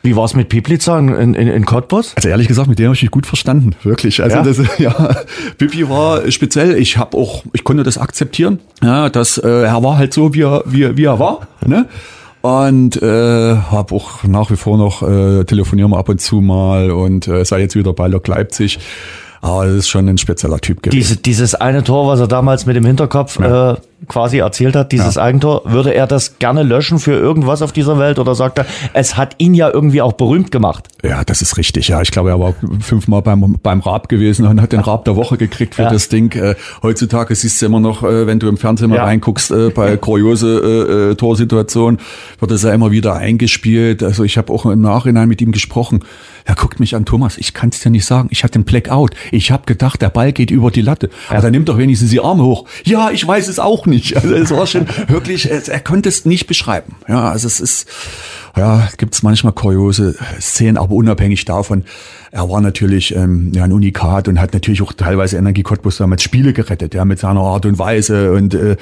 [SPEAKER 2] Wie war es mit Piplica in, in, in Cottbus?
[SPEAKER 6] Also ehrlich gesagt, mit dem habe ich mich gut verstanden, wirklich. Also ja? das ja, Pipi war speziell. Ich habe auch, ich konnte das akzeptieren. Ja, dass äh, er war halt so, wie er, wie, wie er war. Ne? Und äh, habe auch nach wie vor noch äh, telefonieren wir ab und zu mal und äh, sei jetzt wieder bei Lok Leipzig. Aber es ist schon ein spezieller Typ
[SPEAKER 2] gewesen. Diese, dieses eine Tor, was er damals mit dem Hinterkopf ja. äh, quasi erzählt hat, dieses ja. Eigentor, würde er das gerne löschen für irgendwas auf dieser Welt oder sagt er, es hat ihn ja irgendwie auch berühmt gemacht?
[SPEAKER 6] Ja, das ist richtig. Ja, ich glaube, er war fünfmal beim, beim Raab gewesen und hat den Raab der Woche gekriegt für ja. das Ding. Äh, heutzutage siehst du immer noch, äh, wenn du im Fernsehen mal ja. reinguckst, äh, bei kuriose äh, äh, Torsituationen, wird das ja immer wieder eingespielt. Also ich habe auch im Nachhinein mit ihm gesprochen. Er guckt mich an, Thomas, ich kann es dir nicht sagen. Ich hatte einen Blackout. Ich habe gedacht, der Ball geht über die Latte. Ja. Aber dann nimmt doch wenigstens die Arme hoch. Ja, ich weiß es auch nicht. Also es war schon wirklich, er konnte es nicht beschreiben. Ja, also es ist, ja, gibt es manchmal kuriose Szenen, aber unabhängig davon, er war natürlich ähm, ja, ein Unikat und hat natürlich auch teilweise Energie Cottbus damals Spiele gerettet, ja, mit seiner Art und Weise und äh,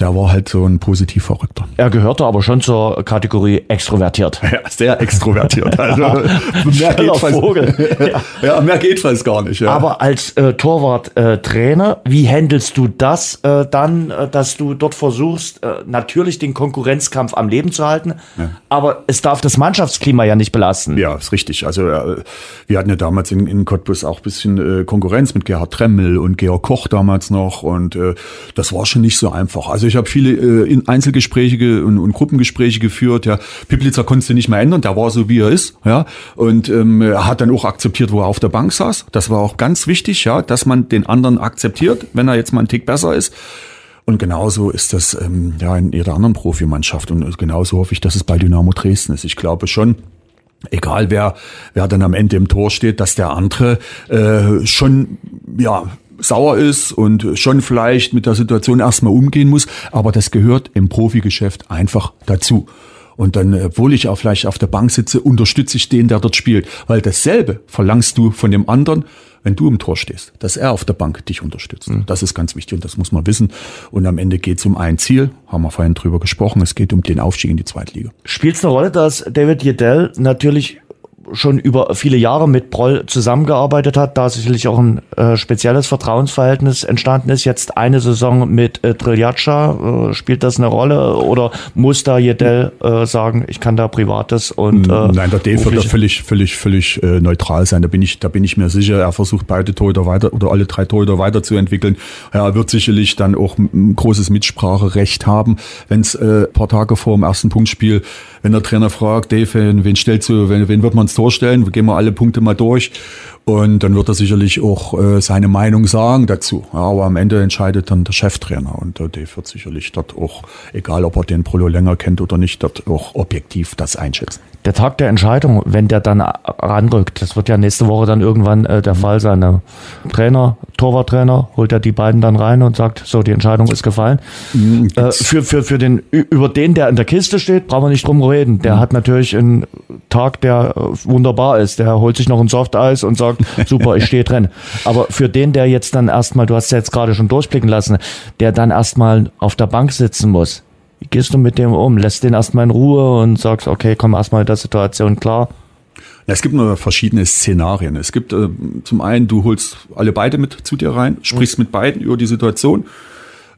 [SPEAKER 6] der war halt so ein positiv Verrückter.
[SPEAKER 2] Er gehörte aber schon zur Kategorie extrovertiert.
[SPEAKER 6] Ja, sehr extrovertiert. Also mehr geht, fast, ja. ja. mehr geht fast gar nicht. Ja.
[SPEAKER 2] Aber als äh, Torwart-Trainer, äh, wie handelst du das äh, dann, äh, dass du dort versuchst, äh, natürlich den Konkurrenzkampf am Leben zu halten, ja. aber es darf das Mannschaftsklima ja nicht belasten.
[SPEAKER 6] Ja, ist richtig. Also äh, wir hatten ja damals in, in Cottbus auch bisschen äh, Konkurrenz mit Gerhard Tremmel und Georg Koch damals noch und äh, das war schon nicht so einfach. Also ich habe viele äh, Einzelgespräche und, und Gruppengespräche geführt. Ja, Piplitzer konntest du nicht mehr ändern, der war so wie er ist. Ja, und ähm, er hat dann auch akzeptiert, wo er auf der Bank saß. Das war auch ganz wichtig, ja, dass man den anderen akzeptiert, wenn er jetzt mal einen Tick besser ist. Und genauso ist das ähm, ja in jeder anderen Profimannschaft. Und genauso hoffe ich, dass es bei Dynamo Dresden ist. Ich glaube schon, egal wer, wer dann am Ende im Tor steht, dass der andere äh, schon, ja, sauer ist und schon vielleicht mit der Situation erstmal umgehen muss, aber das gehört im Profigeschäft einfach dazu. Und dann, obwohl ich auch vielleicht auf der Bank sitze, unterstütze ich den, der dort spielt. Weil dasselbe verlangst du von dem anderen, wenn du im Tor stehst, dass er auf der Bank dich unterstützt. Mhm. Das ist ganz wichtig und das muss man wissen. Und am Ende geht es um ein Ziel, haben wir vorhin drüber gesprochen, es geht um den Aufstieg in die Zweitliga.
[SPEAKER 2] Spielt es eine Rolle, dass David Jedell natürlich schon über viele Jahre mit Broll zusammengearbeitet hat, da sicherlich auch ein äh, spezielles Vertrauensverhältnis entstanden ist. Jetzt eine Saison mit äh, Triljatscha, äh, spielt das eine Rolle oder muss da Jedel äh, sagen, ich kann da Privates und
[SPEAKER 6] äh, Nein, der Dave wird da völlig, völlig, völlig äh, neutral sein. Da bin ich, da bin ich mir sicher. Er versucht beide Torhüter weiter oder alle drei Torhüter weiterzuentwickeln. Er wird sicherlich dann auch ein großes Mitspracherecht haben, wenn es äh, paar Tage vor dem ersten Punktspiel, wenn der Trainer fragt, Dave, wen stellst du, wen, wen wird man ins Tor stellen, gehen wir alle Punkte mal durch. Und dann wird er sicherlich auch äh, seine Meinung sagen dazu. Ja, aber am Ende entscheidet dann der Cheftrainer. Und der Dave wird sicherlich dort auch, egal ob er den Prolo länger kennt oder nicht, dort auch objektiv das einschätzen
[SPEAKER 2] der Tag der Entscheidung, wenn der dann ranrückt, das wird ja nächste Woche dann irgendwann äh, der Fall sein. Der Trainer, Torwarttrainer, holt er die beiden dann rein und sagt, so, die Entscheidung ist gefallen. Mhm, äh, für, für, für den, über den, der in der Kiste steht, brauchen wir nicht drum reden. Der mhm. hat natürlich einen Tag, der äh, wunderbar ist. Der holt sich noch ein Softeis und sagt, super, ich stehe drin. Aber für den, der jetzt dann erstmal, du hast ja jetzt gerade schon durchblicken lassen, der dann erstmal auf der Bank sitzen muss, wie gehst du mit dem um? Lässt den erstmal in Ruhe und sagst, okay, komm erstmal in der Situation klar?
[SPEAKER 6] Es gibt nur verschiedene Szenarien. Es gibt äh, zum einen, du holst alle beide mit zu dir rein, sprichst mhm. mit beiden über die Situation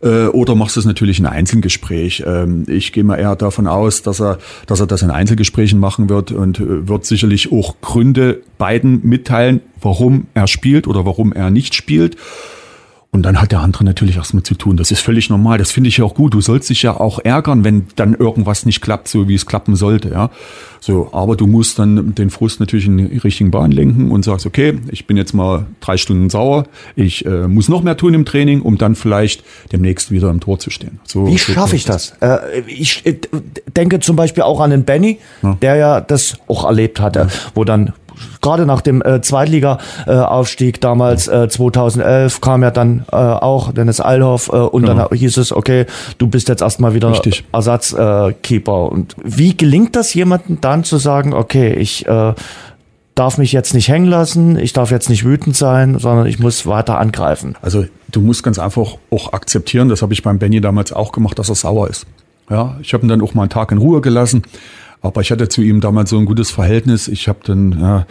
[SPEAKER 6] äh, oder machst es natürlich in Einzelgespräch. Ähm, ich gehe mal eher davon aus, dass er, dass er das in Einzelgesprächen machen wird und äh, wird sicherlich auch Gründe beiden mitteilen, warum er spielt oder warum er nicht spielt. Und dann hat der andere natürlich erstmal zu tun. Das ist völlig normal. Das finde ich ja auch gut. Du sollst dich ja auch ärgern, wenn dann irgendwas nicht klappt, so wie es klappen sollte, ja. So, aber du musst dann den Frust natürlich in die richtigen Bahn lenken und sagst, okay, ich bin jetzt mal drei Stunden sauer. Ich äh, muss noch mehr tun im Training, um dann vielleicht demnächst wieder im Tor zu stehen.
[SPEAKER 2] So, wie so schaffe ich das? Äh, ich äh, denke zum Beispiel auch an den Benny, ja. der ja das auch erlebt hatte, ja. wo dann gerade nach dem äh, Zweitliga-Aufstieg damals äh, 2011 kam ja dann äh, auch Dennis Alhoff äh, und
[SPEAKER 6] Genau.
[SPEAKER 2] dann hieß es, okay, du bist jetzt erstmal wieder. Ersatzkeeper. Äh, und wie gelingt das jemandem dann zu sagen, okay, ich äh, darf mich jetzt nicht hängen lassen, ich darf jetzt nicht wütend sein, sondern ich muss weiter angreifen.
[SPEAKER 6] Also du musst ganz einfach auch akzeptieren, das habe ich beim Benny damals auch gemacht, dass er sauer ist. Ja, ich habe ihn dann auch mal einen Tag in Ruhe gelassen, aber ich hatte zu ihm damals so ein gutes Verhältnis. Ich habe dann ja,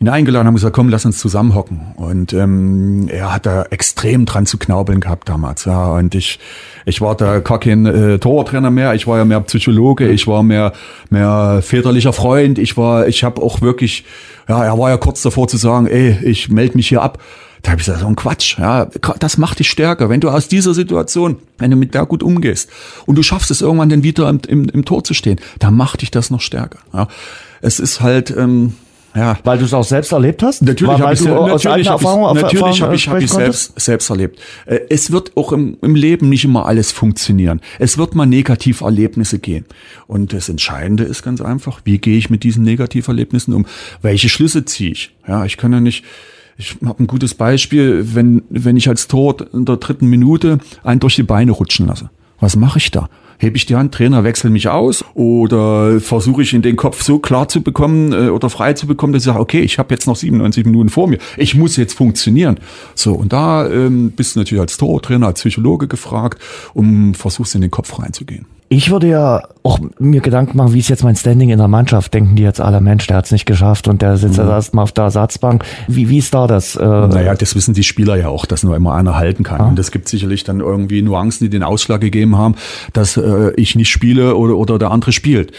[SPEAKER 6] ihn eingeladen, haben gesagt, komm, lass uns zusammenhocken. Und ähm, er hat da extrem dran zu knaubeln gehabt damals. Ja, und ich, ich war da gar kein äh, Torwarttrainer mehr. Ich war ja mehr Psychologe. Ich war mehr, mehr väterlicher Freund. Ich war, ich habe auch wirklich, ja, er war ja kurz davor zu sagen, ey, ich melde mich hier ab. Da habe ich gesagt, so ein Quatsch. Ja, das macht dich stärker. Wenn du aus dieser Situation, wenn du mit der gut umgehst und du schaffst es irgendwann dann wieder im, im, im Tor zu stehen, dann macht dich das noch stärker. Ja, es ist halt, ähm, ja,
[SPEAKER 2] Weil du es auch selbst erlebt hast?
[SPEAKER 6] Natürlich habe ich
[SPEAKER 2] du aus
[SPEAKER 6] natürlich hab ich, natürlich
[SPEAKER 2] Erfahrung,
[SPEAKER 6] habe ich, hab ich selbst, selbst erlebt. Äh, Es wird auch im, im Leben nicht immer alles funktionieren. Es wird mal Negativerlebnisse gehen. Und das Entscheidende ist ganz einfach, wie gehe ich mit diesen Negativerlebnissen um? Welche Schlüsse ziehe ich? Ja, ich kann ja nicht, ich habe ein gutes Beispiel, wenn, wenn ich als Tor in der dritten Minute einen durch die Beine rutschen lasse. Was mache ich da? Hebe ich die Hand, Trainer wechsel mich aus oder versuche ich in den Kopf so klar zu bekommen äh, oder frei zu bekommen, dass ich sage, okay, ich habe jetzt noch 97 Minuten vor mir, ich muss jetzt funktionieren. So, und da ähm, bist du natürlich als Tortrainer, als Psychologe gefragt, um versuchst in den Kopf reinzugehen.
[SPEAKER 2] Ich würde ja auch mir Gedanken machen, wie ist jetzt mein Standing in der Mannschaft? Denken die jetzt alle, Mensch, der hat es nicht geschafft und der sitzt jetzt erstmal auf der Ersatzbank. Wie, wie ist da das? Äh,
[SPEAKER 6] Naja, das wissen die Spieler ja auch, dass nur immer einer halten kann. Und es gibt sicherlich dann irgendwie Nuancen, die den Ausschlag gegeben haben, dass äh, ich nicht spiele oder, oder der andere spielt.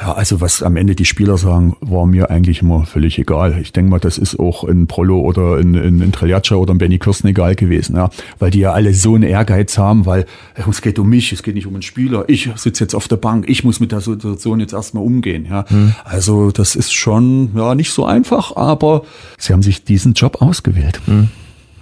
[SPEAKER 6] Ja, also was am Ende die Spieler sagen, war mir eigentlich immer völlig egal. Ich denke mal, das ist auch in Prollo oder in, in, in Treljatscha oder in Benny Kirsten egal gewesen, ja. Weil die ja alle so einen Ehrgeiz haben, weil es geht um mich, es geht nicht um den Spieler. Ich sitze jetzt auf der Bank, ich muss mit der Situation jetzt erstmal umgehen, ja. Also das ist schon ja nicht so einfach, aber sie haben sich diesen Job ausgewählt.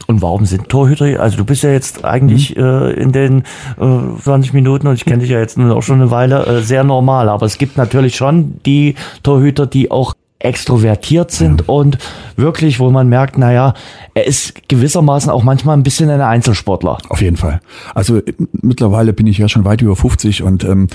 [SPEAKER 2] Und warum sind Torhüter? Also du bist ja jetzt eigentlich
[SPEAKER 6] Mhm.
[SPEAKER 2] äh, in den äh, 20 Minuten und ich kenne dich ja jetzt nun auch schon eine Weile äh, sehr normal. Aber es gibt natürlich schon die Torhüter, die auch extrovertiert sind und wirklich, wo man merkt, naja, er ist gewissermaßen auch manchmal ein bisschen ein Einzelsportler.
[SPEAKER 6] Auf jeden Fall. Also äh, mittlerweile bin ich ja schon weit über 50 und ähm,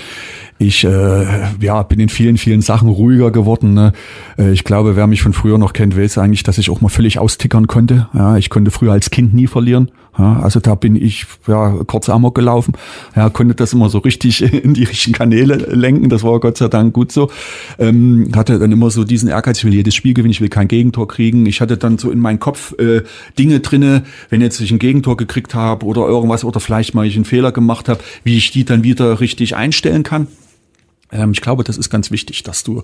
[SPEAKER 6] ich äh, ja, bin in vielen, vielen Sachen ruhiger geworden. Ne? Äh, Ich glaube, wer mich von früher noch kennt, weiß eigentlich, dass ich auch mal völlig austickern konnte. Ja, ich konnte früher als Kind nie verlieren. Ja, also da bin ich ja kurz amok gelaufen. Ja, konnte das immer so richtig in die richtigen Kanäle lenken. Das war Gott sei Dank gut so. Ähm, hatte dann immer so diesen Ehrgeiz, ich will jedes Spiel gewinnen, ich will kein Gegentor kriegen. Ich hatte dann so in meinem Kopf äh, Dinge drinne, wenn jetzt ich ein Gegentor gekriegt habe oder irgendwas oder vielleicht mal ich einen Fehler gemacht habe, wie ich die dann wieder richtig einstellen kann. Ähm, ich glaube, das ist ganz wichtig, dass du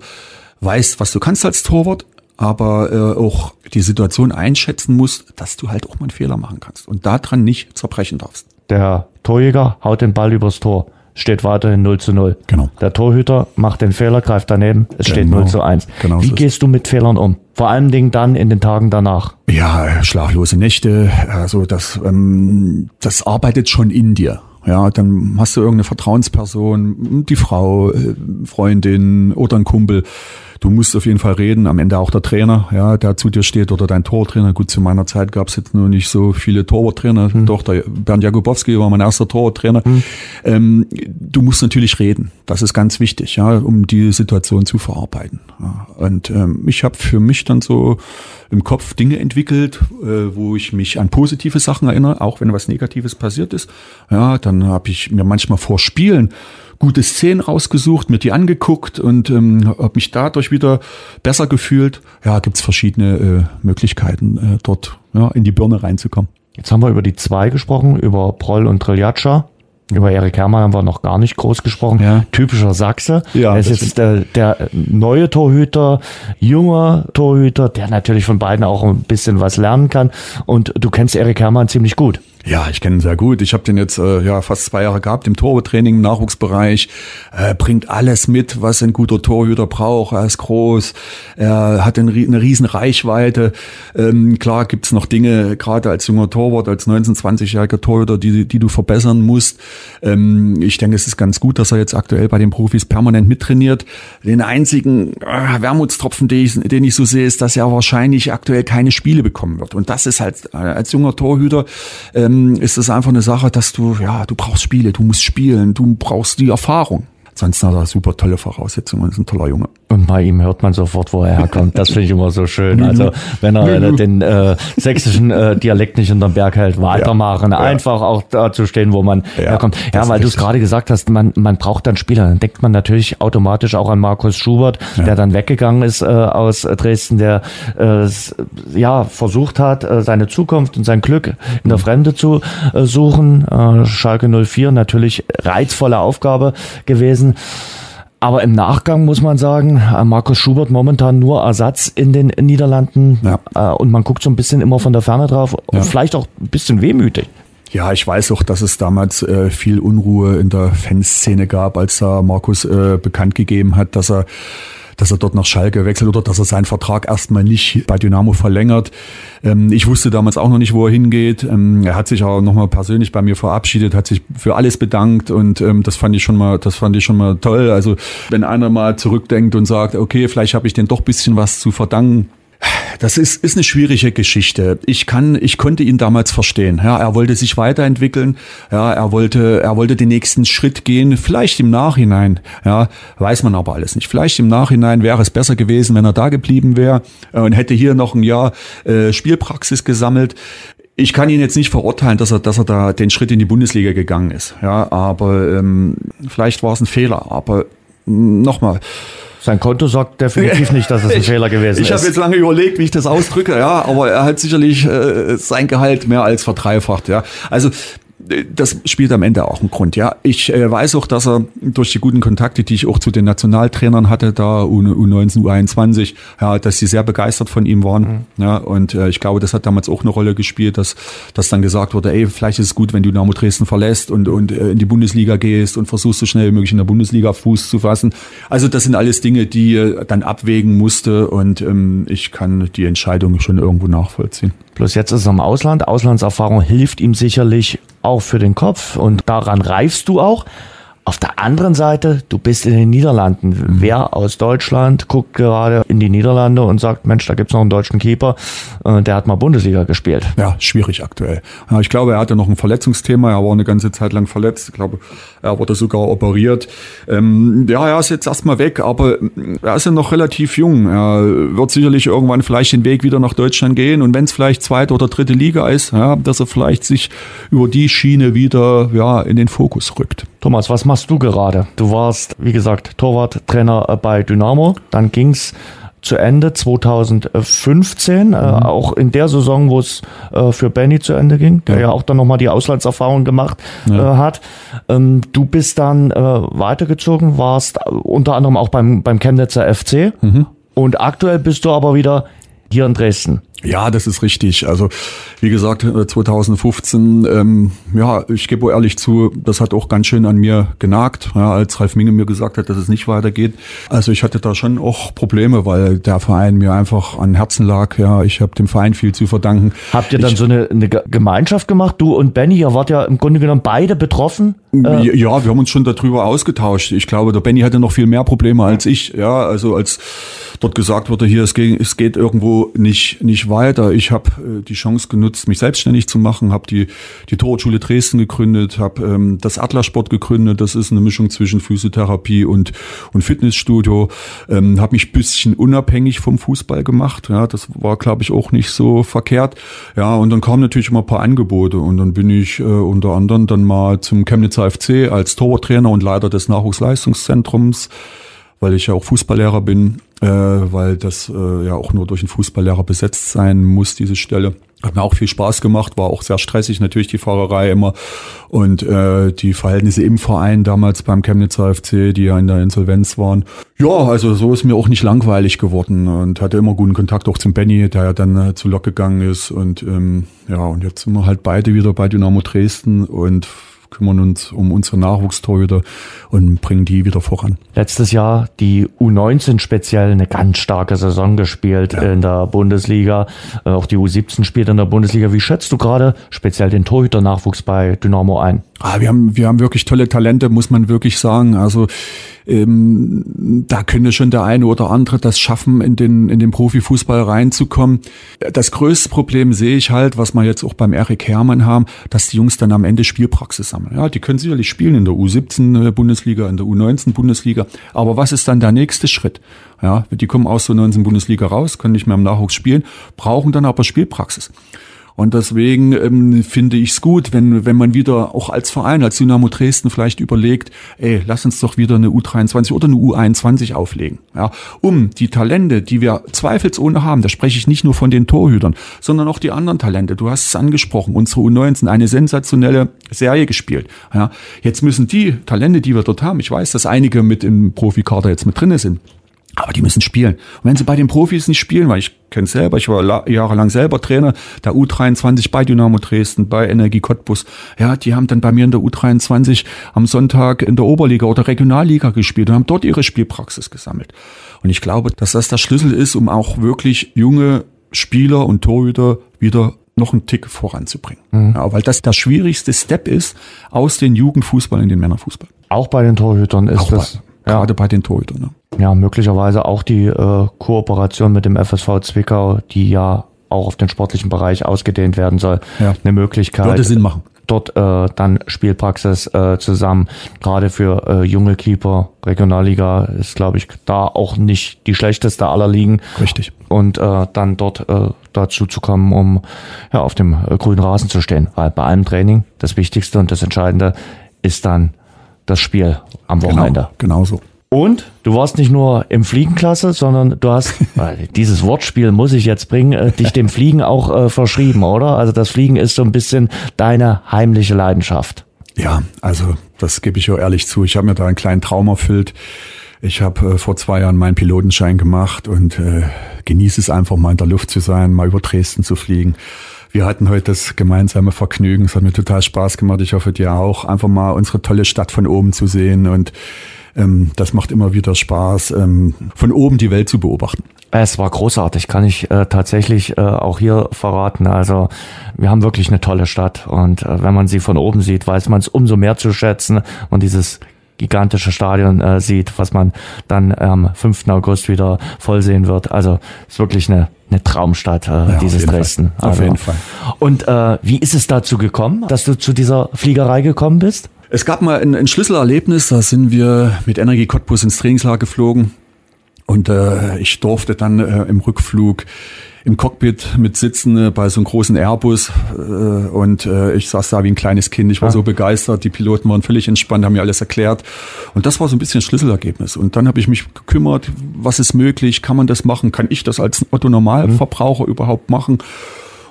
[SPEAKER 6] weißt, was du kannst als Torwart, aber äh, auch die Situation einschätzen musst, dass du halt auch mal einen Fehler machen kannst und daran nicht zerbrechen darfst.
[SPEAKER 2] Der Torjäger haut den Ball übers Tor. Steht weiterhin 0 zu 0.
[SPEAKER 6] Genau.
[SPEAKER 2] Der Torhüter macht den Fehler, greift daneben, es steht
[SPEAKER 6] Genau.
[SPEAKER 2] 0 zu 1.
[SPEAKER 6] Genau
[SPEAKER 2] Wie gehst du mit Fehlern um? Vor allen Dingen dann in den Tagen danach.
[SPEAKER 6] Ja, schlaflose Nächte, also das, ähm, das arbeitet schon in dir. Ja, dann hast du irgendeine Vertrauensperson, die Frau, äh, Freundin oder ein Kumpel. Du musst auf jeden Fall reden, am Ende auch der Trainer, ja, der zu dir steht oder dein Tortrainer. Gut, zu meiner Zeit gab es jetzt nur nicht so viele Torwarttrainer. Doch, der Bernd Jakubowski war mein erster Torwarttrainer. Ähm, du musst natürlich reden. Das ist ganz wichtig, ja, um die Situation zu verarbeiten. Ja. Und ähm, ich habe für mich dann so im Kopf Dinge entwickelt, äh, wo ich mich an positive Sachen erinnere, auch wenn was Negatives passiert ist. Ja, dann habe ich mir manchmal vor Spielen gute Szenen rausgesucht, mir die angeguckt und ähm, habe mich dadurch wieder besser gefühlt. Ja, gibt's verschiedene äh, Möglichkeiten, äh, dort ja, in die Birne reinzukommen.
[SPEAKER 2] Jetzt haben wir über die zwei gesprochen, über Proll und Triljatscha. Über Erik Herrmann haben wir noch gar nicht groß gesprochen.
[SPEAKER 6] Ja.
[SPEAKER 2] Typischer Sachse.
[SPEAKER 6] Ja,
[SPEAKER 2] er ist jetzt der, der neue Torhüter, junger Torhüter, der natürlich von beiden auch ein bisschen was lernen kann. Und du kennst Erik Herrmann ziemlich gut.
[SPEAKER 6] Ja, ich kenne ihn sehr gut. Ich habe den jetzt äh, ja fast zwei Jahre gehabt im Torwarttraining im Nachwuchsbereich. Er bringt alles mit, was ein guter Torhüter braucht. Er ist groß, er hat eine, eine riesen Reichweite. Ähm, klar gibt's noch Dinge, gerade als junger Torwart, als 19-, 20-jähriger Torhüter, die, die du verbessern musst. Ähm, ich denke, es ist ganz gut, dass er jetzt aktuell bei den Profis permanent mittrainiert. Den einzigen äh, Wermutstropfen, den ich, den ich so sehe, ist, dass er wahrscheinlich aktuell keine Spiele bekommen wird. Und das ist halt äh, als junger Torhüter äh, ähm, ist es einfach eine Sache, dass du, ja, du brauchst Spiele, du musst spielen, du brauchst die Erfahrung. Ansonsten hat er super tolle Voraussetzungen und ist ein toller Junge.
[SPEAKER 2] Und bei ihm hört man sofort, wo er herkommt. Das finde ich immer so schön. Also wenn er äh, den äh, sächsischen äh, Dialekt nicht unterm Berg hält, weitermachen. Ja, Einfach auch da zu stehen, wo man ja, herkommt. Ja, weil du es gerade gesagt hast, man, man braucht dann Spieler. Dann denkt man natürlich automatisch auch an Markus Schubert, der dann weggegangen ist äh, aus Dresden, der äh, ja versucht hat, äh, seine Zukunft und sein Glück in der Fremde zu äh, suchen. Äh, Schalke 04 natürlich reizvolle Aufgabe gewesen. Aber im Nachgang muss man sagen, äh, Markus Schubert momentan nur Ersatz in den Niederlanden. Ja. Äh, und man guckt so ein bisschen immer von der Ferne drauf. Ja. Vielleicht auch ein bisschen wehmütig.
[SPEAKER 6] Ja, ich weiß auch, dass es damals äh, viel Unruhe in der Fanszene gab, als da Markus äh, bekannt gegeben hat, dass er dass er dort nach Schalke wechselt oder dass er seinen Vertrag erstmal nicht bei Dynamo verlängert. Ähm, ich wusste damals auch noch nicht, wo er hingeht. Ähm, er hat sich auch nochmal persönlich bei mir verabschiedet, hat sich für alles bedankt und ähm, das fand ich schon mal, das fand ich schon mal toll. Also wenn einer mal zurückdenkt und sagt, okay, vielleicht habe ich den doch bisschen was zu verdanken, das ist, ist eine schwierige Geschichte. Ich kann, ich konnte ihn damals verstehen. Ja, er wollte sich weiterentwickeln. Ja, er wollte, er wollte den nächsten Schritt gehen. Vielleicht im Nachhinein. Ja, weiß man aber alles nicht. Vielleicht im Nachhinein wäre es besser gewesen, wenn er da geblieben wäre äh, und hätte hier noch ein Jahr äh, Spielpraxis gesammelt. Ich kann ihn jetzt nicht verurteilen, dass er, dass er da den Schritt in die Bundesliga gegangen ist. Ja, aber ähm, vielleicht war es ein Fehler. Aber nochmal
[SPEAKER 2] sein Konto sagt definitiv nicht, dass es ein
[SPEAKER 6] ich,
[SPEAKER 2] Fehler gewesen
[SPEAKER 6] ich ist. Ich habe jetzt lange überlegt, wie ich das ausdrücke, ja, aber er hat sicherlich äh, sein Gehalt mehr als verdreifacht, ja. Also das spielt am Ende auch einen Grund. Ja, ich äh, weiß auch, dass er durch die guten Kontakte, die ich auch zu den Nationaltrainern hatte, da U, U19, U21, ja, dass sie sehr begeistert von ihm waren. Mhm. Ja, und äh, ich glaube, das hat damals auch eine Rolle gespielt, dass, dass dann gesagt wurde, ey, vielleicht ist es gut, wenn du Dynamo Dresden verlässt und, und äh, in die Bundesliga gehst und versuchst so schnell wie möglich in der Bundesliga Fuß zu fassen. Also das sind alles Dinge, die äh, dann abwägen musste und ähm, ich kann die Entscheidung schon irgendwo nachvollziehen.
[SPEAKER 2] Plus jetzt ist er im Ausland. Auslandserfahrung hilft ihm sicherlich auch für den Kopf und daran reifst du auch. Auf der anderen Seite, du bist in den Niederlanden. Mhm. Wer aus Deutschland guckt gerade in die Niederlande und sagt, Mensch, da gibt's noch einen deutschen Keeper, äh, der hat mal Bundesliga gespielt.
[SPEAKER 6] Ja, schwierig aktuell. Ich glaube, er hatte noch ein Verletzungsthema. Er war eine ganze Zeit lang verletzt. Ich glaube, er wurde sogar operiert. Ähm, ja, er ist jetzt erstmal weg, aber er ist ja noch relativ jung. Er wird sicherlich irgendwann vielleicht den Weg wieder nach Deutschland gehen. Und wenn es vielleicht zweite oder dritte Liga ist, ja, dass er vielleicht sich über die Schiene wieder ja, in den Fokus rückt.
[SPEAKER 2] Thomas, was machst du gerade? Du warst, wie gesagt, Torwarttrainer bei Dynamo. Dann ging's zu Ende 2015, äh, mhm. äh, auch in der Saison, wo es äh, für Benny zu Ende ging, der ja, ja auch dann nochmal die Auslandserfahrung gemacht ja. äh, hat. Ähm, du bist dann äh, weitergezogen, warst unter anderem auch beim, beim Chemnitzer FC mhm. und aktuell bist du aber wieder hier in Dresden.
[SPEAKER 6] Ja, das ist richtig. Also wie gesagt, 2015, äh, ähm, ja, ich gebe ehrlich zu, das hat auch ganz schön an mir genagt, ja, als Ralf Minge mir gesagt hat, dass es nicht weitergeht. Also ich hatte da schon auch Probleme, weil der Verein mir einfach an Herzen lag. Ja, ich habe dem Verein viel zu verdanken.
[SPEAKER 2] Habt ihr dann
[SPEAKER 6] ich,
[SPEAKER 2] so eine, eine, Gemeinschaft gemacht, du und Benny? Ihr wart ja im Grunde genommen beide betroffen.
[SPEAKER 6] Äh, ja, wir haben uns schon darüber ausgetauscht. Ich glaube, der Benny hatte noch viel mehr Probleme als ich. Ja, also als dort gesagt wurde, hier es geht, es geht irgendwo nicht nicht weiter. Ich habe äh, die Chance genutzt, mich selbstständig zu machen, habe die, die Torwartschule Dresden gegründet, habe ähm, das Adlersport gegründet. Das ist eine Mischung zwischen Physiotherapie und, und Fitnessstudio. Ähm, habe mich bisschen unabhängig vom Fußball gemacht. Ja, das war, glaube ich, auch nicht so verkehrt. Ja, und dann kamen natürlich immer ein paar Angebote und dann bin ich äh, unter anderem dann mal zum Chemnitzer FC als Torwarttrainer und Leiter des Nachwuchsleistungszentrums weil ich ja auch Fußballlehrer bin, äh, weil das äh, ja auch nur durch einen Fußballlehrer besetzt sein muss, diese Stelle. Hat mir auch viel Spaß gemacht, war auch sehr stressig, natürlich die Fahrerei immer. Und äh, die Verhältnisse im Verein damals beim Chemnitzer FC, die ja in der Insolvenz waren. Ja, also so ist mir auch nicht langweilig geworden und hatte immer guten Kontakt auch zum Benny, der ja dann äh, zu Lok gegangen ist. Und ähm, ja, und jetzt sind wir halt beide wieder bei Dynamo Dresden und kümmern uns um unsere Nachwuchstorhüter und bringen die wieder voran.
[SPEAKER 2] Letztes Jahr die U19 speziell eine ganz starke Saison gespielt ja. in der Bundesliga. Äh, auch die U17 spielt in der Bundesliga. Wie schätzt du gerade speziell den Torhüter-Nachwuchs bei Dynamo ein?
[SPEAKER 6] Ah, wir haben, wir haben wirklich tolle Talente, muss man wirklich sagen. Also ähm, da könnte schon der eine oder andere das schaffen, in den, in den Profifußball reinzukommen. Das größte Problem sehe ich halt, was wir jetzt auch beim Erik Hermann haben, dass die Jungs dann am Ende Spielpraxis sammeln. Ja, die können sicherlich spielen in der U17 äh, Bundesliga, in der U19 Bundesliga. Aber was ist dann der nächste Schritt? Ja, die kommen aus der 19 Bundesliga raus, können nicht mehr im Nachwuchs spielen, brauchen dann aber Spielpraxis. Und deswegen ähm, finde ich es gut, wenn, wenn man wieder auch als Verein, als Dynamo Dresden vielleicht überlegt, ey, lass uns doch wieder eine U23 oder eine U21 auflegen. Ja, um die Talente, die wir zweifelsohne haben, da spreche ich nicht nur von den Torhütern, sondern auch die anderen Talente. Du hast es angesprochen, unsere U19, eine sensationelle Serie gespielt. Ja, jetzt müssen die Talente, die wir dort haben, ich weiß, dass einige mit im Profikader jetzt mit drinne sind, aber die müssen spielen. Und wenn sie bei den Profis nicht spielen, weil ich kenne selber, ich war jahrelang selber Trainer der U23 bei Dynamo Dresden, bei Energie Cottbus. Ja, die haben dann bei mir in der U23 am Sonntag in der Oberliga oder Regionalliga gespielt und haben dort ihre Spielpraxis gesammelt. Und ich glaube, dass das der Schlüssel ist, um auch wirklich junge Spieler und Torhüter wieder noch einen Tick voranzubringen. Mhm. Ja, weil das der schwierigste Step ist aus den Jugendfußball in den Männerfußball.
[SPEAKER 2] Auch bei den Torhütern ist auch das.
[SPEAKER 6] Bei. Gerade bei den Torhütern. Ne?
[SPEAKER 2] ja, möglicherweise auch die äh, Kooperation mit dem FSV Zwickau, die ja auch auf den sportlichen Bereich ausgedehnt werden soll, ja. eine Möglichkeit.
[SPEAKER 6] Würde Sinn machen.
[SPEAKER 2] Dort äh, dann Spielpraxis äh, zusammen. Gerade für äh, junge Keeper, Regionalliga ist, glaube ich, da auch nicht die schlechteste aller Ligen.
[SPEAKER 6] Richtig.
[SPEAKER 2] Und äh, dann dort äh, dazu zu kommen, um ja, auf dem äh, grünen Rasen zu stehen. Weil bei allem Training das Wichtigste und das Entscheidende ist dann das Spiel am genau, Wochenende.
[SPEAKER 6] Genau, genau so.
[SPEAKER 2] Und du warst nicht nur im Fliegenklasse, sondern du hast, dieses Wortspiel muss ich jetzt bringen, äh, dich dem Fliegen auch äh, verschrieben, oder? Also das Fliegen ist so ein bisschen deine heimliche Leidenschaft.
[SPEAKER 6] Ja, also das gebe ich auch ehrlich zu. Ich habe mir da einen kleinen Traum erfüllt. Ich habe äh, vor zwei Jahren meinen Pilotenschein gemacht und äh, genieße es einfach mal in der Luft zu sein, mal über Dresden zu fliegen. Wir hatten heute das gemeinsame Vergnügen. Es hat mir total Spaß gemacht. Ich hoffe dir auch, einfach mal unsere tolle Stadt von oben zu sehen und ähm, das macht immer wieder Spaß, ähm, von oben die Welt zu beobachten.
[SPEAKER 2] Es war großartig, kann ich äh, tatsächlich äh, auch hier verraten. Also wir haben wirklich eine tolle Stadt und äh, wenn man sie von oben sieht, weiß man es umso mehr zu schätzen und dieses gigantische Stadion äh, sieht, was man dann am 5. August wieder voll sehen wird. Also ist wirklich eine, eine Traumstadt, äh, ja, dieses Dresden.
[SPEAKER 6] Fall. Auf
[SPEAKER 2] also.
[SPEAKER 6] jeden Fall.
[SPEAKER 2] Und äh, wie ist es dazu gekommen, dass du zu dieser Fliegerei gekommen bist?
[SPEAKER 6] Es gab mal ein, ein Schlüsselerlebnis, da sind wir mit Energie Cottbus ins Trainingslager geflogen und äh, ich durfte dann äh, im Rückflug im Cockpit mit sitzen äh, bei so einem großen Airbus äh, und äh, ich saß da wie ein kleines Kind. Ich war ja. so begeistert, die Piloten waren völlig entspannt, haben mir alles erklärt und das war so ein bisschen Schlüsselergebnis. Und dann habe ich mich gekümmert, was ist möglich, kann man das machen, kann ich das als Otto Normalverbraucher mhm. überhaupt machen?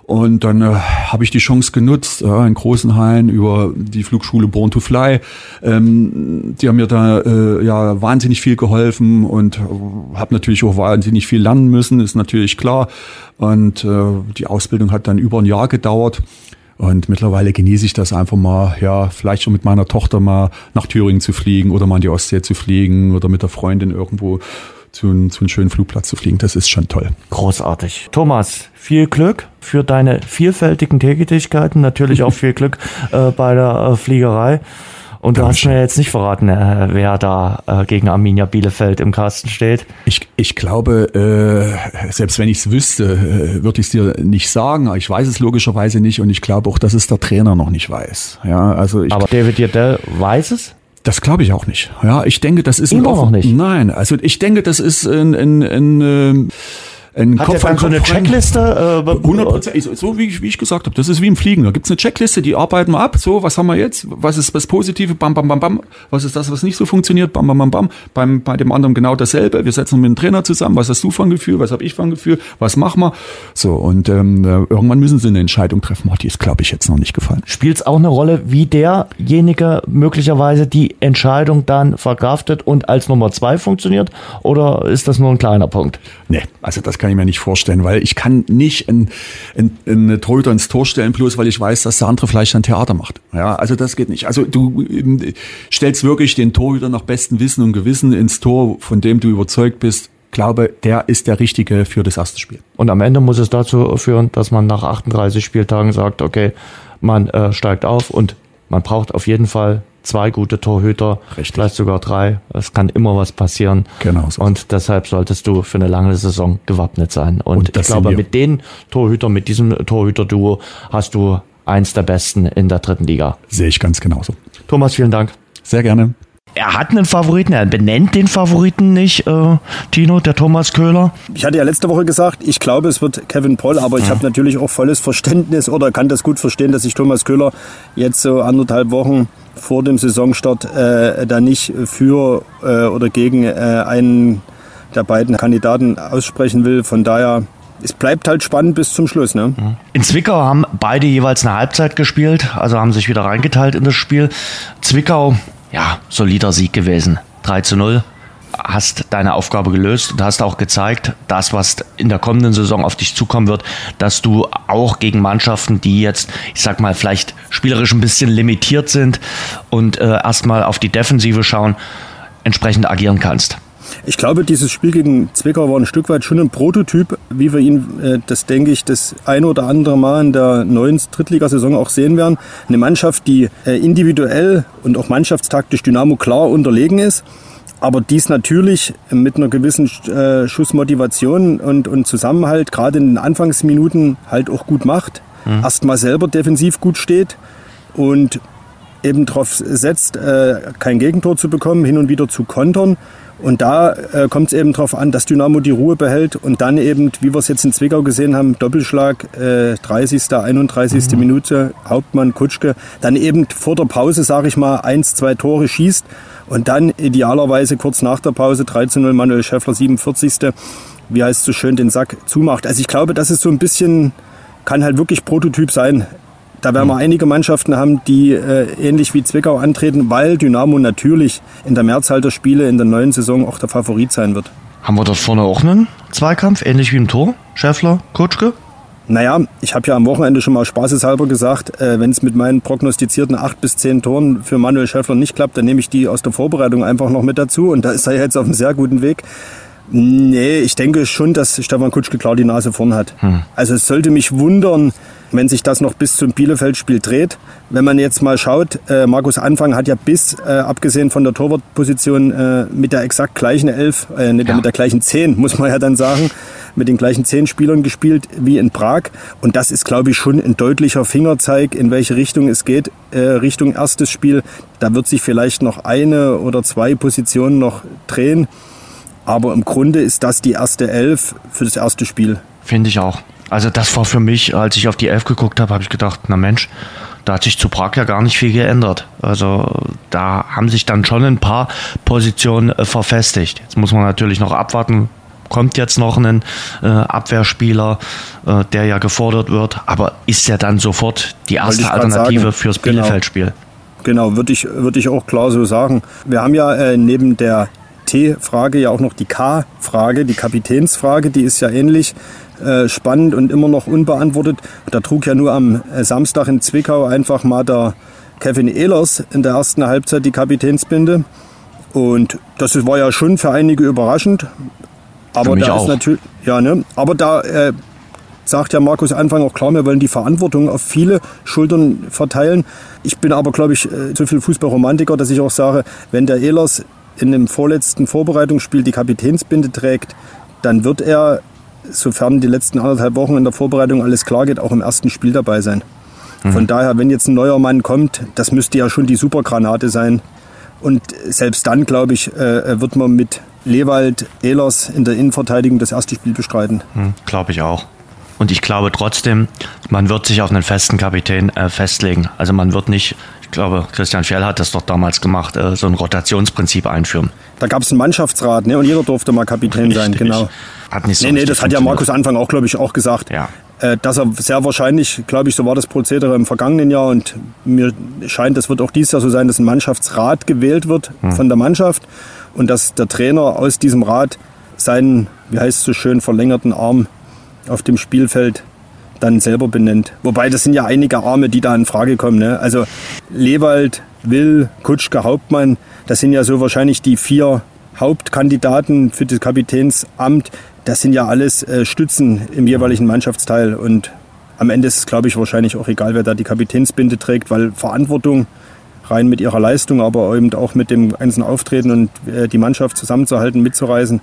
[SPEAKER 6] Und dann äh, habe ich die Chance genutzt, äh, in Großenhain über die Flugschule Born to Fly. Ähm, die haben mir da äh, ja wahnsinnig viel geholfen und äh, habe natürlich auch wahnsinnig viel lernen müssen, ist natürlich klar. Und äh, die Ausbildung hat dann über ein Jahr gedauert. Und mittlerweile genieße ich das einfach mal, ja, vielleicht schon mit meiner Tochter mal nach Thüringen zu fliegen oder mal in die Ostsee zu fliegen oder mit der Freundin irgendwo zu, zu einem schönen Flugplatz zu fliegen. Das ist schon toll.
[SPEAKER 2] Großartig. Thomas, viel Glück für deine vielfältigen Tätigkeiten. Natürlich auch viel Glück äh, bei der äh, Fliegerei. Und du hast mir jetzt nicht verraten, äh, wer da äh, gegen Arminia Bielefeld im Kasten steht.
[SPEAKER 6] Ich, ich glaube, äh, selbst wenn ich es wüsste, äh, würde ich es dir nicht sagen. Ich weiß es logischerweise nicht und ich glaube auch, dass es der Trainer noch nicht weiß. Ja, also ich,
[SPEAKER 2] Aber David Dierdell weiß es?
[SPEAKER 6] Das glaube ich auch nicht. Ja, ich denke, das ist
[SPEAKER 2] Immer ein noch nicht.
[SPEAKER 6] Nein, also ich denke, das ist ein, ein, ein, ein
[SPEAKER 2] Hat
[SPEAKER 6] Kopf
[SPEAKER 2] der
[SPEAKER 6] an
[SPEAKER 2] dann so eine. Checkliste? Äh,
[SPEAKER 6] 100 so wie ich, wie ich gesagt habe, das ist wie im Fliegen. Da gibt's eine Checkliste, die arbeiten wir ab. So, was haben wir jetzt? Was ist das Positive? Bam, bam, bam, bam. Was ist das, was nicht so funktioniert? Bam, bam, bam, bam. Beim, bei dem anderen genau dasselbe. Wir setzen uns mit dem Trainer zusammen. Was hast du für ein Gefühl? Was habe ich für ein Gefühl? Was machen wir? So, und ähm, äh, irgendwann müssen sie eine Entscheidung treffen. Oh, die ist, glaube ich, jetzt noch nicht gefallen.
[SPEAKER 2] Spielt es auch eine Rolle, wie derjenige möglicherweise die Entscheidung dann verkraftet und als Nummer zwei funktioniert? Oder ist das nur ein kleiner Punkt?
[SPEAKER 6] Nee, also das kann ich mir nicht vorstellen, weil ich kann nicht einen, einen, einen Torhüter ins Tor stellen, bloß weil ich weiß, dass der andere vielleicht ein Theater macht. Ja, also das geht nicht. Also du ähm, stellst wirklich den Torhüter nach bestem Wissen und Gewissen ins Tor, von dem du überzeugt bist, glaube, der ist der Richtige für das erste Spiel.
[SPEAKER 2] Und am Ende muss es dazu führen, dass man nach 38 Spieltagen sagt, okay, man äh, steigt auf und man braucht auf jeden Fall zwei gute Torhüter,
[SPEAKER 6] Richtig.
[SPEAKER 2] vielleicht sogar drei. Es kann immer was passieren.
[SPEAKER 6] Genau so.
[SPEAKER 2] Und deshalb solltest du für eine lange Saison gewappnet sein. Und,
[SPEAKER 6] Und
[SPEAKER 2] ich glaube, mit den Torhütern, mit diesem Torhüter-Duo hast du eins der besten in der dritten Liga.
[SPEAKER 6] Sehe ich ganz genauso.
[SPEAKER 2] Thomas, vielen Dank.
[SPEAKER 6] Sehr gerne.
[SPEAKER 2] Er hat einen Favoriten, er benennt den Favoriten nicht, äh, Tino, der Thomas Köhler.
[SPEAKER 3] Ich hatte ja letzte Woche gesagt, ich glaube, es wird Kevin Poll, aber ich habe natürlich auch volles Verständnis oder kann das gut verstehen, dass sich Thomas Köhler jetzt so anderthalb Wochen vor dem Saisonstart äh, da nicht für äh, oder gegen äh, einen der beiden Kandidaten aussprechen will. Von daher, es bleibt halt spannend bis zum Schluss. Ne?
[SPEAKER 2] In Zwickau haben beide jeweils eine Halbzeit gespielt, also haben sich wieder reingeteilt in das Spiel. Zwickau, ja, solider Sieg gewesen. 3 zu 0. Hast deine Aufgabe gelöst und hast auch gezeigt, das, was in der kommenden Saison auf dich zukommen wird, dass du auch gegen Mannschaften, die jetzt, ich sag mal, vielleicht spielerisch ein bisschen limitiert sind und äh, erstmal auf die Defensive schauen, entsprechend agieren kannst.
[SPEAKER 3] Ich glaube, dieses Spiel gegen Zwickau war ein Stück weit schon ein Prototyp, wie wir ihn, äh, das denke ich, das ein oder andere Mal in der neuen Drittligasaison auch sehen werden. Eine Mannschaft, die äh, individuell und auch mannschaftstaktisch Dynamo klar unterlegen ist, aber dies natürlich mit einer gewissen äh, Schussmotivation und, und Zusammenhalt gerade in den Anfangsminuten halt auch gut macht. Erstmal selber defensiv gut steht und eben darauf setzt, äh, kein Gegentor zu bekommen, hin und wieder zu kontern. Und da äh, kommt es eben darauf an, dass Dynamo die Ruhe behält und dann eben, wie wir es jetzt in Zwickau gesehen haben, Doppelschlag, äh, 30., 31. Minute, Hauptmann, Kutschke, dann eben vor der Pause, sage ich mal, eins, zwei Tore schießt und dann idealerweise kurz nach der Pause 3 zu 0 Manuel Schäffler, 47. Wie heißt es so schön, den Sack zumacht. Also ich glaube, das ist so ein bisschen, kann halt wirklich Prototyp sein. Da werden wir einige Mannschaften haben, die äh, ähnlich wie Zwickau antreten, weil Dynamo natürlich in der Mehrzahl der Spiele in der neuen Saison auch der Favorit sein wird.
[SPEAKER 2] Haben wir dort vorne auch einen Zweikampf, ähnlich wie im Tor? Schäffler, Kutschke?
[SPEAKER 3] Naja, ich habe ja am Wochenende schon mal spaßeshalber gesagt, äh, wenn es mit meinen prognostizierten acht bis zehn Toren für Manuel Schäffler nicht klappt, dann nehme ich die aus der Vorbereitung einfach noch mit dazu und da ist er jetzt auf einem sehr guten Weg. Nee, ich denke schon, dass Stefan Kutschke klar die Nase vorn hat. Also es sollte mich wundern, wenn sich das noch bis zum Bielefeld-Spiel dreht. Wenn man jetzt mal schaut, äh, Markus Anfang hat ja bis, äh, abgesehen von der Torwartposition, äh, mit der exakt gleichen Elf, äh, nicht,
[SPEAKER 2] Ja.
[SPEAKER 3] mit der gleichen Zehn, muss man ja dann sagen, mit den gleichen zehn Spielern gespielt wie in Prag. Und das ist, glaube ich, schon ein deutlicher Fingerzeig, in welche Richtung es geht. Äh, Richtung erstes Spiel. Da wird sich vielleicht noch eine oder zwei Positionen noch drehen. Aber im Grunde ist das die erste Elf für das erste Spiel.
[SPEAKER 2] Finde ich auch. Also das war für mich, als ich auf die Elf geguckt habe, habe ich gedacht, na Mensch, da hat sich zu Prag ja gar nicht viel geändert. Also da haben sich dann schon ein paar Positionen äh, verfestigt. Jetzt muss man natürlich noch abwarten. Kommt jetzt noch ein äh, Abwehrspieler, äh, der ja gefordert wird, aber ist ja dann sofort die erste Alternative
[SPEAKER 3] sagen.
[SPEAKER 2] fürs
[SPEAKER 3] Genau.
[SPEAKER 2] Bielefeld-Spiel.
[SPEAKER 3] Genau, würde ich, würde ich auch klar so sagen. Wir haben ja äh, neben der T-Frage ja auch noch die K-Frage, die Kapitänsfrage, die ist ja ähnlich äh, spannend und immer noch unbeantwortet. Da trug ja nur am äh, Samstag in Zwickau einfach mal der Kevin Ehlers in der ersten Halbzeit die Kapitänsbinde. Und das war ja schon für einige überraschend. Aber da
[SPEAKER 2] auch.
[SPEAKER 3] ist natürlich, ja, ne? Aber da äh, sagt ja Markus Anfang auch klar, wir wollen die Verantwortung auf viele Schultern verteilen. Ich bin aber, glaube ich, äh, so viel Fußballromantiker, dass ich auch sage, wenn der Ehlers in dem vorletzten Vorbereitungsspiel die Kapitänsbinde trägt, dann wird er, sofern die letzten anderthalb Wochen in der Vorbereitung alles klar geht, auch im ersten Spiel dabei sein. Von daher, wenn jetzt ein neuer Mann kommt, das müsste ja schon die Supergranate sein. Und selbst dann, glaube ich, äh, wird man mit Lewald, Ehlers in der Innenverteidigung das erste Spiel bestreiten.
[SPEAKER 2] Hm, glaube ich auch. Und ich glaube trotzdem, man wird sich auf einen festen Kapitän äh, festlegen. Also man wird nicht, ich glaube, Christian Schell hat das doch damals gemacht, äh, so ein Rotationsprinzip einführen.
[SPEAKER 3] Da gab es einen Mannschaftsrat, ne? Und jeder durfte mal Kapitän
[SPEAKER 2] Richtig.
[SPEAKER 3] sein, genau.
[SPEAKER 2] Hat nicht so
[SPEAKER 3] nee, nee, das hat ja. Markus Anfang auch, glaube ich, auch gesagt.
[SPEAKER 2] Ja.
[SPEAKER 3] Äh, dass er sehr wahrscheinlich, glaube ich, so war das Prozedere im vergangenen Jahr und mir scheint, es wird auch dieses Jahr so sein, dass ein Mannschaftsrat gewählt wird
[SPEAKER 2] Hm.
[SPEAKER 3] von der Mannschaft und dass der Trainer aus diesem Rat seinen, wie heißt es so schön, verlängerten Arm auf dem Spielfeld dann selber benennt. Wobei das sind ja einige Arme, die da in Frage kommen. Ne? Also Lewald, Will, Kutschke, Hauptmann, das sind ja so wahrscheinlich die vier Hauptkandidaten für das Kapitänsamt. Das sind ja alles äh, Stützen im jeweiligen Mannschaftsteil. Und am Ende ist es, glaube ich, wahrscheinlich auch egal, wer da die Kapitänsbinde trägt, weil Verantwortung rein mit ihrer Leistung, aber eben auch mit dem ganzen Auftreten und äh, die Mannschaft zusammenzuhalten, mitzureisen,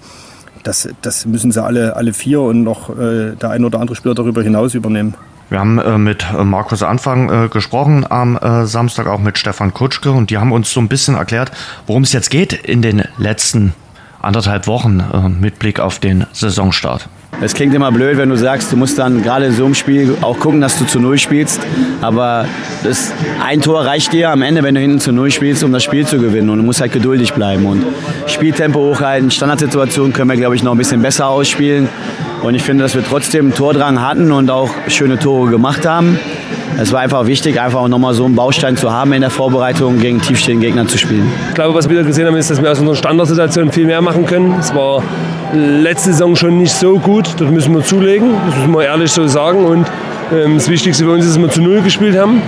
[SPEAKER 3] das, das müssen sie alle, alle vier und noch äh, der ein oder andere Spieler darüber hinaus übernehmen.
[SPEAKER 2] Wir haben äh, mit äh, Markus Anfang äh, gesprochen am äh, Samstag, auch mit Stefan Kutschke und die haben uns so ein bisschen erklärt, worum es jetzt geht in den letzten anderthalb Wochen äh, mit Blick auf den Saisonstart.
[SPEAKER 7] Es klingt immer blöd, wenn du sagst, du musst dann gerade in so einem Spiel auch gucken, dass du zu Null spielst. Aber das, ein Tor reicht dir am Ende, wenn du hinten zu Null spielst, um das Spiel zu gewinnen. Und du musst halt geduldig bleiben und Spieltempo hochhalten. Standardsituationen können wir, glaube ich, noch ein bisschen besser ausspielen. Und ich finde, dass wir trotzdem einen Tordrang hatten und auch schöne Tore gemacht haben. Es war einfach wichtig, einfach nochmal so einen Baustein zu haben in der Vorbereitung, gegen tiefstehende Gegner zu spielen.
[SPEAKER 8] Ich glaube, was wir gesehen haben, ist, dass wir aus unserer Standardsituation viel mehr machen können. Es war letzte Saison schon nicht so gut, das müssen wir zulegen, das müssen wir ehrlich so sagen. Und ähm, das Wichtigste für uns ist, dass wir zu Null gespielt haben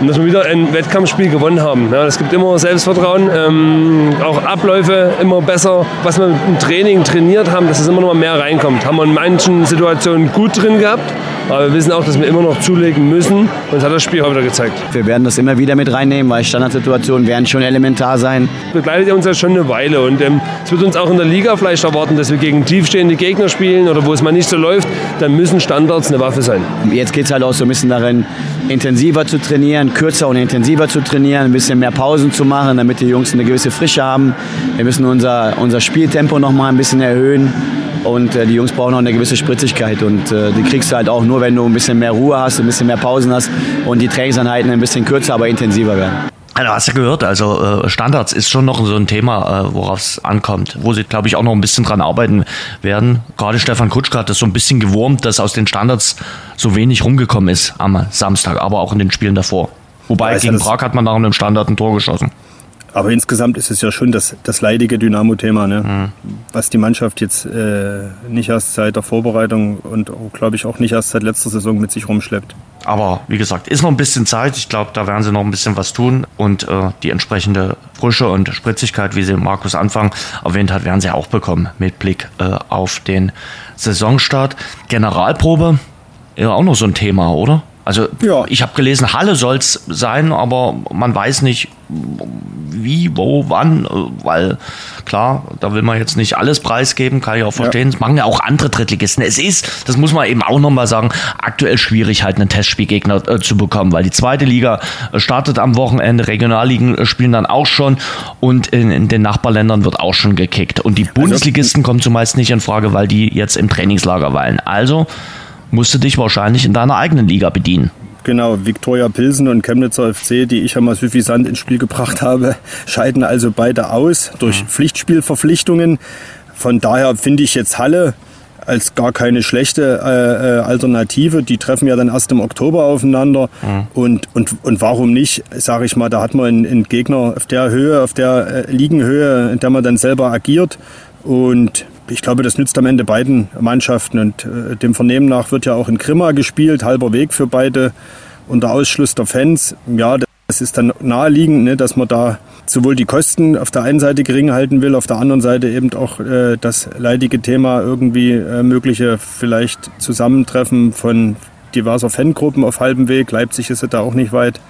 [SPEAKER 8] und dass wir wieder ein Wettkampfspiel gewonnen haben. Ja, es gibt immer Selbstvertrauen, ähm, auch Abläufe immer besser. Was wir im Training trainiert haben, dass es immer noch mal mehr reinkommt. Haben wir in manchen Situationen gut drin gehabt, aber wir wissen auch, dass wir immer noch zulegen müssen. Und das hat das Spiel heute wieder gezeigt.
[SPEAKER 7] Wir werden das immer wieder mit reinnehmen, weil Standardsituationen werden schon elementar sein.
[SPEAKER 8] begleitet ja uns ja schon eine Weile und ähm, es wird uns auch in der Liga vielleicht erwarten, dass wir gegen tiefstehende Gegner spielen oder wo es mal nicht so läuft, dann müssen Standards eine Waffe sein.
[SPEAKER 7] Jetzt geht es halt auch so ein bisschen darin, intensiver zu trainieren, kürzer und intensiver zu trainieren, ein bisschen mehr Pausen zu machen, damit die Jungs eine gewisse Frische haben. Wir müssen unser, unser Spieltempo noch mal ein bisschen erhöhen und äh, die Jungs brauchen auch eine gewisse Spritzigkeit und äh, die kriegst du halt auch nur, wenn du ein bisschen mehr Ruhe hast, ein bisschen mehr Pausen hast und die Trainingseinheiten ein bisschen kürzer, aber intensiver werden.
[SPEAKER 2] Also hast du gehört, also äh, Standards ist schon noch so ein Thema, äh, worauf es ankommt, wo sie, glaube ich, auch noch ein bisschen dran arbeiten werden. Gerade Stefan Kutschka hat das so ein bisschen gewurmt, dass aus den Standards so wenig rumgekommen ist am Samstag, aber auch in den Spielen davor. Wobei
[SPEAKER 3] Ja,
[SPEAKER 2] gegen Prag hat man nach einem Standard ein Tor geschossen.
[SPEAKER 3] Aber insgesamt ist es ja schon das, das leidige Dynamo-Thema, ne? was die Mannschaft jetzt äh, nicht erst seit der Vorbereitung und glaube ich auch nicht erst seit letzter Saison mit sich rumschleppt.
[SPEAKER 2] Aber wie gesagt, ist noch ein bisschen Zeit. Ich glaube, da werden sie noch ein bisschen was tun. Und äh, die entsprechende Frische und Spritzigkeit, wie sie Markus Anfang erwähnt hat, werden sie auch bekommen mit Blick äh, auf den Saisonstart. Generalprobe, ja auch noch so ein Thema, oder? Also
[SPEAKER 3] Ja.
[SPEAKER 2] ich habe gelesen, Halle soll es sein, aber man weiß nicht wie, wo, wann, äh, weil klar, da will man jetzt nicht alles preisgeben, kann ich auch verstehen. Das machen ja auch andere Drittligisten. Es ist, das muss man eben auch nochmal sagen, aktuell schwierig halt einen Testspielgegner äh, zu bekommen, weil die zweite Liga äh, startet am Wochenende, Regionalligen äh, spielen dann auch schon und in, in den Nachbarländern wird auch schon gekickt. Und die Bundesligisten kommen zumeist nicht in Frage, weil die jetzt im Trainingslager weilen. Also musst du dich wahrscheinlich in deiner eigenen Liga bedienen.
[SPEAKER 3] Genau, Viktoria Pilsen und Chemnitzer FC, die ich ja mal suffisant ins Spiel gebracht habe, scheiden also beide aus durch Pflichtspielverpflichtungen. Von daher finde ich jetzt Halle als gar keine schlechte äh, äh, Alternative. Die treffen ja dann erst im Oktober aufeinander. Und, und, und warum nicht, sage ich mal, da hat man einen, einen Gegner auf der Höhe, auf der äh, Liegenhöhe, in der man dann selber agiert. Und ich glaube, das nützt am Ende beiden Mannschaften. Und äh, dem Vernehmen nach wird ja auch in Grimma gespielt, halber Weg für beide unter Ausschluss der Fans. Ja, das ist dann naheliegend, ne, dass man da sowohl die Kosten auf der einen Seite gering halten will, auf der anderen Seite eben auch äh, das leidige Thema irgendwie äh, mögliche vielleicht Zusammentreffen von diverser Fangruppen auf halbem Weg. Leipzig ist ja da auch nicht weit.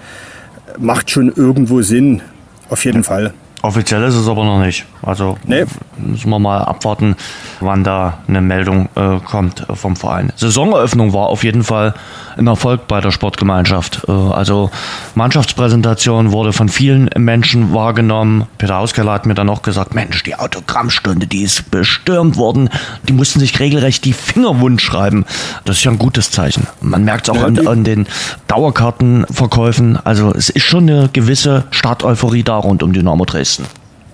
[SPEAKER 3] Macht schon irgendwo Sinn, auf jeden Fall.
[SPEAKER 2] Offiziell ist es aber noch nicht. Also
[SPEAKER 3] Nee,
[SPEAKER 2] müssen wir mal abwarten, wann da eine Meldung äh, kommt vom Verein. Saisoneröffnung war auf jeden Fall ein Erfolg bei der Sportgemeinschaft. Äh, also Mannschaftspräsentation wurde von vielen Menschen wahrgenommen. Peter Auskeller hat mir dann auch gesagt, Mensch, die Autogrammstunde, die ist bestürmt worden. Die mussten sich regelrecht die Finger wund schreiben. Das ist ja ein gutes Zeichen. Man merkt es auch an, an den Dauerkartenverkäufen. Also es ist schon eine gewisse Starteuphorie da rund um Dynamo Dresden.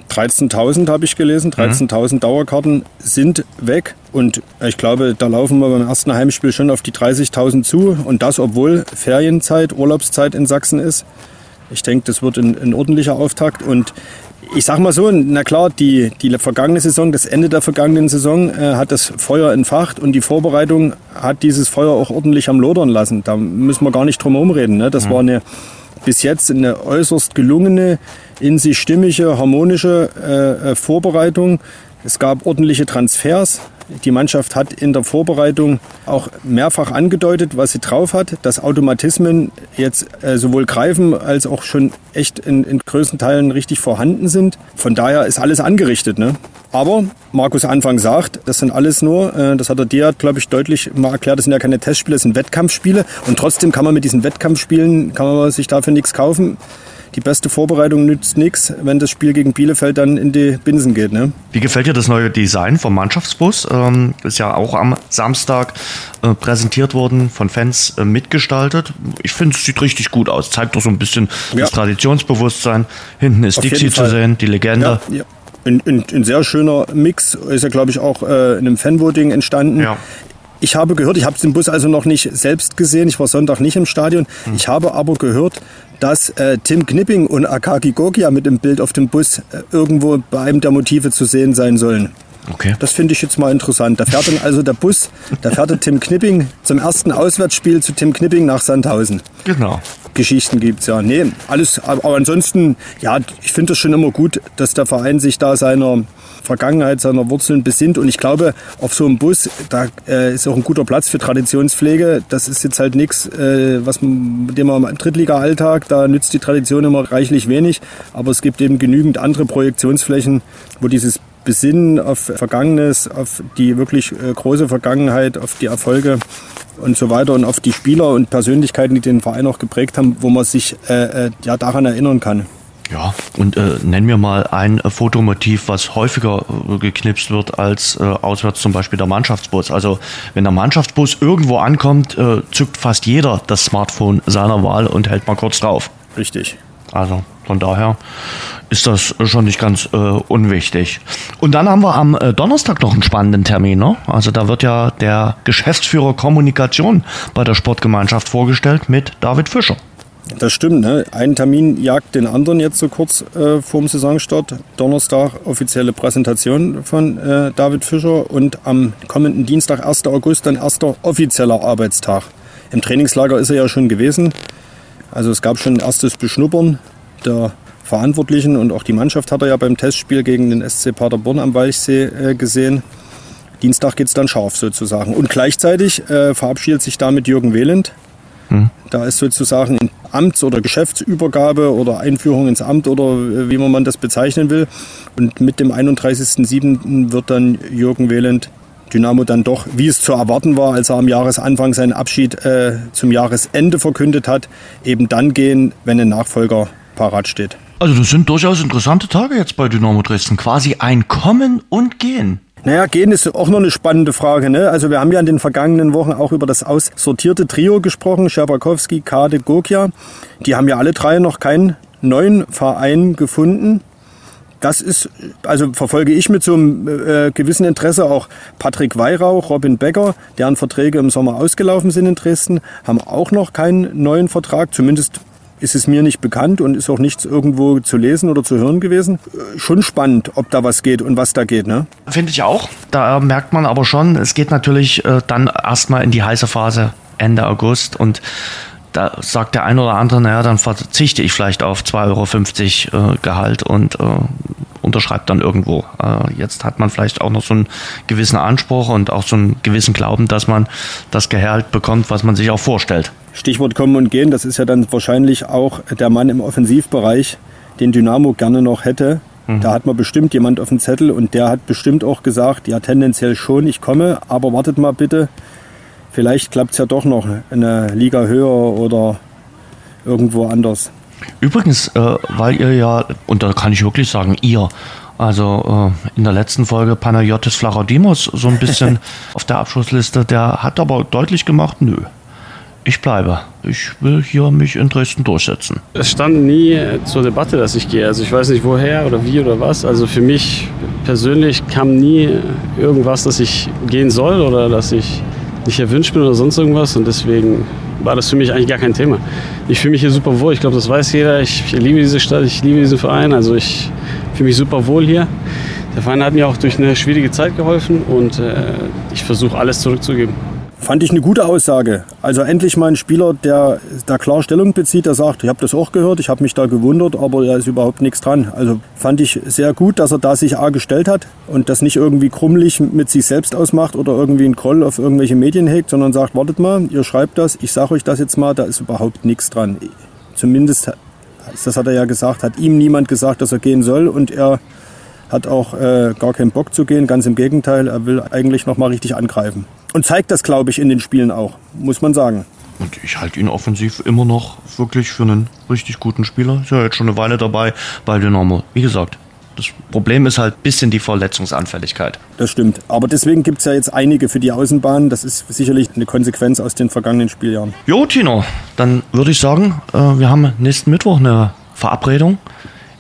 [SPEAKER 3] 13.000 habe ich gelesen. 13.000 mhm. Dauerkarten sind weg. Und ich glaube, da laufen wir beim ersten Heimspiel schon auf die 30.000 zu. Und das, obwohl Ferienzeit, Urlaubszeit in Sachsen ist. Ich denke, das wird ein, ein ordentlicher Auftakt. Und ich sage mal so, na klar, die, die vergangene Saison, das Ende der vergangenen Saison äh, hat das Feuer entfacht und die Vorbereitung hat dieses Feuer auch ordentlich am Lodern lassen. Da müssen wir gar nicht drum herum reden. Ne? Das mhm. war eine bis jetzt eine äußerst gelungene, in sich stimmige, harmonische äh, äh Vorbereitung. Es gab ordentliche Transfers. Die Mannschaft hat in der Vorbereitung auch mehrfach angedeutet, was sie drauf hat, dass Automatismen jetzt äh, sowohl greifen als auch schon echt in, in größten Teilen richtig vorhanden sind. Von daher ist alles angerichtet. Ne? Aber Markus Anfang sagt, das sind alles nur, äh, das hat der Diat, glaube ich, deutlich mal erklärt, das sind ja keine Testspiele, das sind Wettkampfspiele. Und trotzdem kann man mit diesen Wettkampfspielen, kann man sich dafür nichts kaufen die beste Vorbereitung nützt nichts, wenn das Spiel gegen Bielefeld dann in die Binsen geht. Ne?
[SPEAKER 2] Wie gefällt dir das neue Design vom Mannschaftsbus? Ähm, ist ja auch am Samstag äh, präsentiert worden, von Fans äh, mitgestaltet. Ich finde, es sieht richtig gut aus. Zeigt doch so ein bisschen ja. das Traditionsbewusstsein. Hinten ist Auf Dixie zu sehen, die Legende.
[SPEAKER 3] Ja, ja. Ein, ein, ein, sehr schöner Mix, ist ja glaube ich auch äh, in einem Fanvoting entstanden. Ja. Ich habe gehört, ich habe den Bus also noch nicht selbst gesehen, ich war Sonntag nicht im Stadion. Hm. Ich habe aber gehört, dass äh, Tim Knipping und Akaki Gogia mit dem Bild auf dem Bus äh, irgendwo bei einem der Motive zu sehen sein sollen. Okay. Das finde ich jetzt mal interessant. Da fährt dann also der Bus, da fährt der Tim Knipping zum ersten Auswärtsspiel zu Tim Knipping nach Sandhausen.
[SPEAKER 2] Genau.
[SPEAKER 3] Geschichten gibt es ja. Nee, alles, aber ansonsten, ja, ich finde es schon immer gut, dass der Verein sich da seiner Vergangenheit, seiner Wurzeln besinnt. Und ich glaube, auf so einem Bus, da äh, ist auch ein guter Platz für Traditionspflege. Das ist jetzt halt nichts, äh, was mit dem man im Drittliga-Alltag, da nützt die Tradition immer reichlich wenig. Aber es gibt eben genügend andere Projektionsflächen, wo dieses Besinnen auf Vergangenes, auf die wirklich äh, große Vergangenheit, auf die Erfolge und so weiter und auf die Spieler und Persönlichkeiten, die den Verein auch geprägt haben, wo man sich äh, äh ja daran erinnern kann.
[SPEAKER 2] Ja, und äh, nenn mir mal ein äh, Fotomotiv, was häufiger äh, geknipst wird als äh, auswärts zum Beispiel der Mannschaftsbus. Also wenn der Mannschaftsbus irgendwo ankommt, äh, zückt fast jeder das Smartphone seiner Wahl und hält mal kurz drauf.
[SPEAKER 3] Richtig.
[SPEAKER 2] Also von daher ist das schon nicht ganz äh, unwichtig. Und dann haben wir am äh, Donnerstag noch einen spannenden Termin. Ne? Also da wird ja der Geschäftsführer Kommunikation bei der Sportgemeinschaft vorgestellt mit David Fischer.
[SPEAKER 3] Das stimmt. Ne? Ein Termin jagt den anderen jetzt so kurz äh, vorm Saisonstart. Donnerstag offizielle Präsentation von äh, David Fischer und am kommenden Dienstag, 1. August, dann erster offizieller Arbeitstag. Im Trainingslager ist er ja schon gewesen. Also es gab schon ein erstes Beschnuppern der Verantwortlichen und auch die Mannschaft hat er ja beim Testspiel gegen den SC Paderborn am Walchsee äh, gesehen. Dienstag geht es dann scharf sozusagen. Und gleichzeitig äh, verabschiedet sich damit Jürgen Wehland. Hm. Da ist sozusagen Amts- oder Geschäftsübergabe oder Einführung ins Amt oder äh, wie man das bezeichnen will. Und mit dem 31.07. wird dann Jürgen Wehland Dynamo dann doch, wie es zu erwarten war, als er am Jahresanfang seinen Abschied äh, zum Jahresende verkündet hat, eben dann gehen, wenn ein Nachfolger parat steht.
[SPEAKER 2] Also das sind durchaus interessante Tage jetzt bei Dynamo Dresden. Quasi ein Kommen und Gehen.
[SPEAKER 3] Naja, gehen ist auch noch eine spannende Frage. Ne? Also wir haben ja in den vergangenen Wochen auch über das aussortierte Trio gesprochen, Scherbakowski, Kade, Gokia. Die haben ja alle drei noch keinen neuen Verein gefunden. Das ist, also verfolge ich mit so einem äh, gewissen Interesse auch Patrick Weihrauch, Robin Becker, deren Verträge im Sommer ausgelaufen sind in Dresden, haben auch noch keinen neuen Vertrag, zumindest ist es mir nicht bekannt und ist auch nichts irgendwo zu lesen oder zu hören gewesen. Schon spannend, ob da was geht und was da geht. Ne?
[SPEAKER 2] Finde ich auch. Da merkt man aber schon, es geht natürlich äh, dann erstmal in die heiße Phase Ende August und da sagt der eine oder andere, naja, dann verzichte ich vielleicht auf 2,50 Euro äh, Gehalt und äh, unterschreibt dann irgendwo. Äh, jetzt hat man vielleicht auch noch so einen gewissen Anspruch und auch so einen gewissen Glauben, dass man das Gehalt bekommt, was man sich auch vorstellt.
[SPEAKER 3] Stichwort kommen und gehen, das ist ja dann wahrscheinlich auch der Mann im Offensivbereich, den Dynamo gerne noch hätte. Mhm. Da hat man bestimmt jemand auf dem Zettel und der hat bestimmt auch gesagt, ja tendenziell schon, ich komme, aber wartet mal bitte, vielleicht klappt es ja doch noch eine Liga höher oder irgendwo anders.
[SPEAKER 2] Übrigens, äh, weil ihr ja, und da kann ich wirklich sagen, ihr, also äh, in der letzten Folge Panayotis Flachodimos so ein bisschen auf der Abschlussliste, der hat aber deutlich gemacht, nö, ich bleibe. Ich will hier mich in Dresden durchsetzen.
[SPEAKER 9] Es stand nie zur Debatte, dass ich gehe. Also ich weiß nicht woher oder wie oder was. Also für mich persönlich kam nie irgendwas, dass ich gehen soll oder dass ich nicht erwünscht bin oder sonst irgendwas. Und deswegen war das für mich eigentlich gar kein Thema. Ich fühle mich hier super wohl. Ich glaube, das weiß jeder. Ich, ich liebe diese Stadt, ich liebe diesen Verein. Also ich fühle mich super wohl hier. Der Verein hat mir auch durch eine schwierige Zeit geholfen und äh, ich versuche alles zurückzugeben.
[SPEAKER 3] Fand ich eine gute Aussage. Also endlich mal ein Spieler, der da klar Stellung bezieht, der sagt, ich habe das auch gehört, ich habe mich da gewundert, aber da ist überhaupt nichts dran. Also fand ich sehr gut, dass er da sich A gestellt hat und das nicht irgendwie krummelig mit sich selbst ausmacht oder irgendwie einen Groll auf irgendwelche Medien hegt, sondern sagt, wartet mal, ihr schreibt das, ich sage euch das jetzt mal, da ist überhaupt nichts dran. Zumindest, das hat er ja gesagt, hat ihm niemand gesagt, dass er gehen soll und er hat auch äh, gar keinen Bock zu gehen, ganz im Gegenteil, er will eigentlich noch mal richtig angreifen. Und zeigt das, glaube ich, in den Spielen auch, muss man sagen.
[SPEAKER 2] Und ich halte ihn offensiv immer noch wirklich für einen richtig guten Spieler. Ist ja jetzt schon eine Weile dabei bei Dynamo. Wie gesagt, das Problem ist halt ein bisschen die Verletzungsanfälligkeit.
[SPEAKER 3] Das stimmt. Aber deswegen gibt es ja jetzt einige für die Außenbahn. Das ist sicherlich eine Konsequenz aus den vergangenen Spieljahren.
[SPEAKER 2] Jo, Tino, dann würde ich sagen, äh, wir haben nächsten Mittwoch eine Verabredung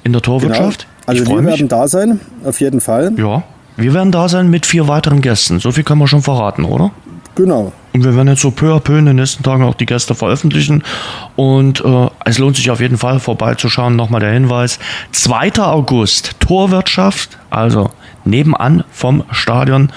[SPEAKER 2] in der Torwirtschaft.
[SPEAKER 3] Genau. Also wir werden da sein, auf jeden Fall.
[SPEAKER 2] Ja, wir werden da sein mit vier weiteren Gästen. So viel können wir schon verraten, oder?
[SPEAKER 3] Genau.
[SPEAKER 2] Und wir werden jetzt so peu à peu in den nächsten Tagen auch die Gäste veröffentlichen. Und äh, es lohnt sich auf jeden Fall vorbeizuschauen. Nochmal der Hinweis. 2. August, Torwirtschaft, also nebenan vom Stadion.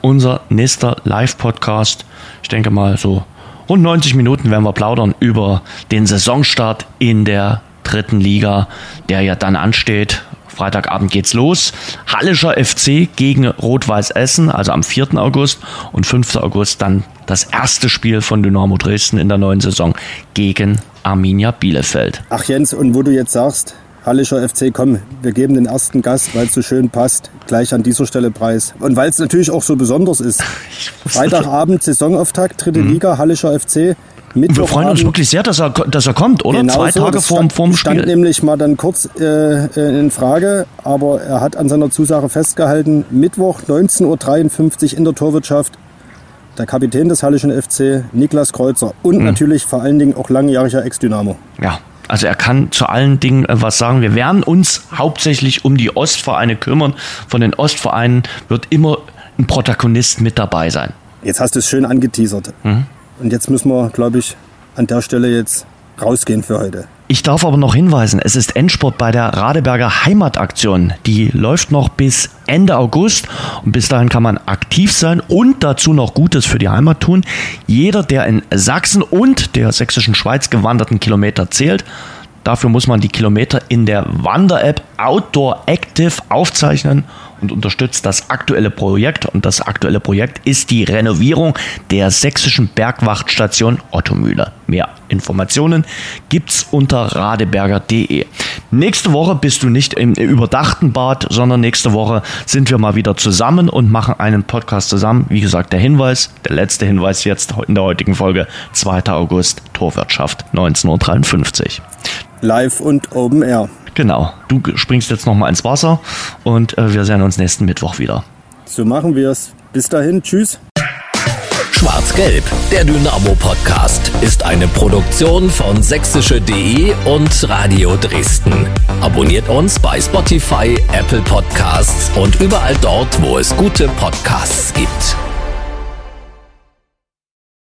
[SPEAKER 2] Unser nächster Live-Podcast. Ich denke mal so rund 90 Minuten werden wir plaudern über den Saisonstart in der dritten Liga, der ja dann ansteht. Freitagabend geht's los. Hallischer FC gegen Rot-Weiß Essen, also am 4. August und 5. August dann das erste Spiel von Dynamo Dresden in der neuen Saison gegen Arminia Bielefeld.
[SPEAKER 3] Ach Jens, und wo du jetzt sagst, Hallischer FC, komm, wir geben den ersten Gast, weil es so schön passt, gleich an dieser Stelle preis. Und weil es natürlich auch so besonders ist. Freitagabend Saisonauftakt, dritte mhm. Liga, Hallischer FC.
[SPEAKER 2] Mittwoch wir freuen uns wirklich sehr, dass er, dass er kommt, oder?
[SPEAKER 3] Genau Zwei so, Tage vorm, vorm Spiel. stand nämlich mal dann kurz äh, äh, in Frage, aber er hat an seiner Zusage festgehalten. Mittwoch 19.53 Uhr in der Torwirtschaft. Der Kapitän des Hallischen FC, Niklas Kreuzer. Und mhm. natürlich vor allen Dingen auch langjähriger Ex-Dynamo.
[SPEAKER 2] Ja, also er kann zu allen Dingen äh, was sagen. Wir werden uns hauptsächlich um die Ostvereine kümmern. Von den Ostvereinen wird immer ein Protagonist mit dabei sein.
[SPEAKER 3] Jetzt hast du es schön angeteasert. Mhm. Und jetzt müssen wir, glaube ich, an der Stelle jetzt rausgehen für heute.
[SPEAKER 2] Ich darf aber noch hinweisen, es ist Endsport bei der Radeberger Heimataktion. Die läuft noch bis Ende August und bis dahin kann man aktiv sein und dazu noch Gutes für die Heimat tun. Jeder, der in Sachsen und der sächsischen Schweiz gewanderten Kilometer zählt, dafür muss man die Kilometer in der Wander-App Outdoor Active aufzeichnen und unterstützt das aktuelle Projekt. Und das aktuelle Projekt ist die Renovierung der sächsischen Bergwachtstation Ottomühle. Mehr Informationen gibt's unter radeberger.de. Nächste Woche bist du nicht im überdachten Bad, sondern nächste Woche sind wir mal wieder zusammen und machen einen Podcast zusammen. Wie gesagt, der Hinweis, der letzte Hinweis jetzt in der heutigen Folge, 2. August, Torwirtschaft, 1953.
[SPEAKER 3] Live und Open Air.
[SPEAKER 2] Genau. Du springst jetzt nochmal ins Wasser und äh, wir sehen uns nächsten Mittwoch wieder.
[SPEAKER 3] So machen wir es. Bis dahin. Tschüss.
[SPEAKER 1] Schwarz-Gelb, der Dynamo-Podcast, ist eine Produktion von sächsische.de und Radio Dresden. Abonniert uns bei Spotify, Apple Podcasts und überall dort, wo es gute Podcasts gibt.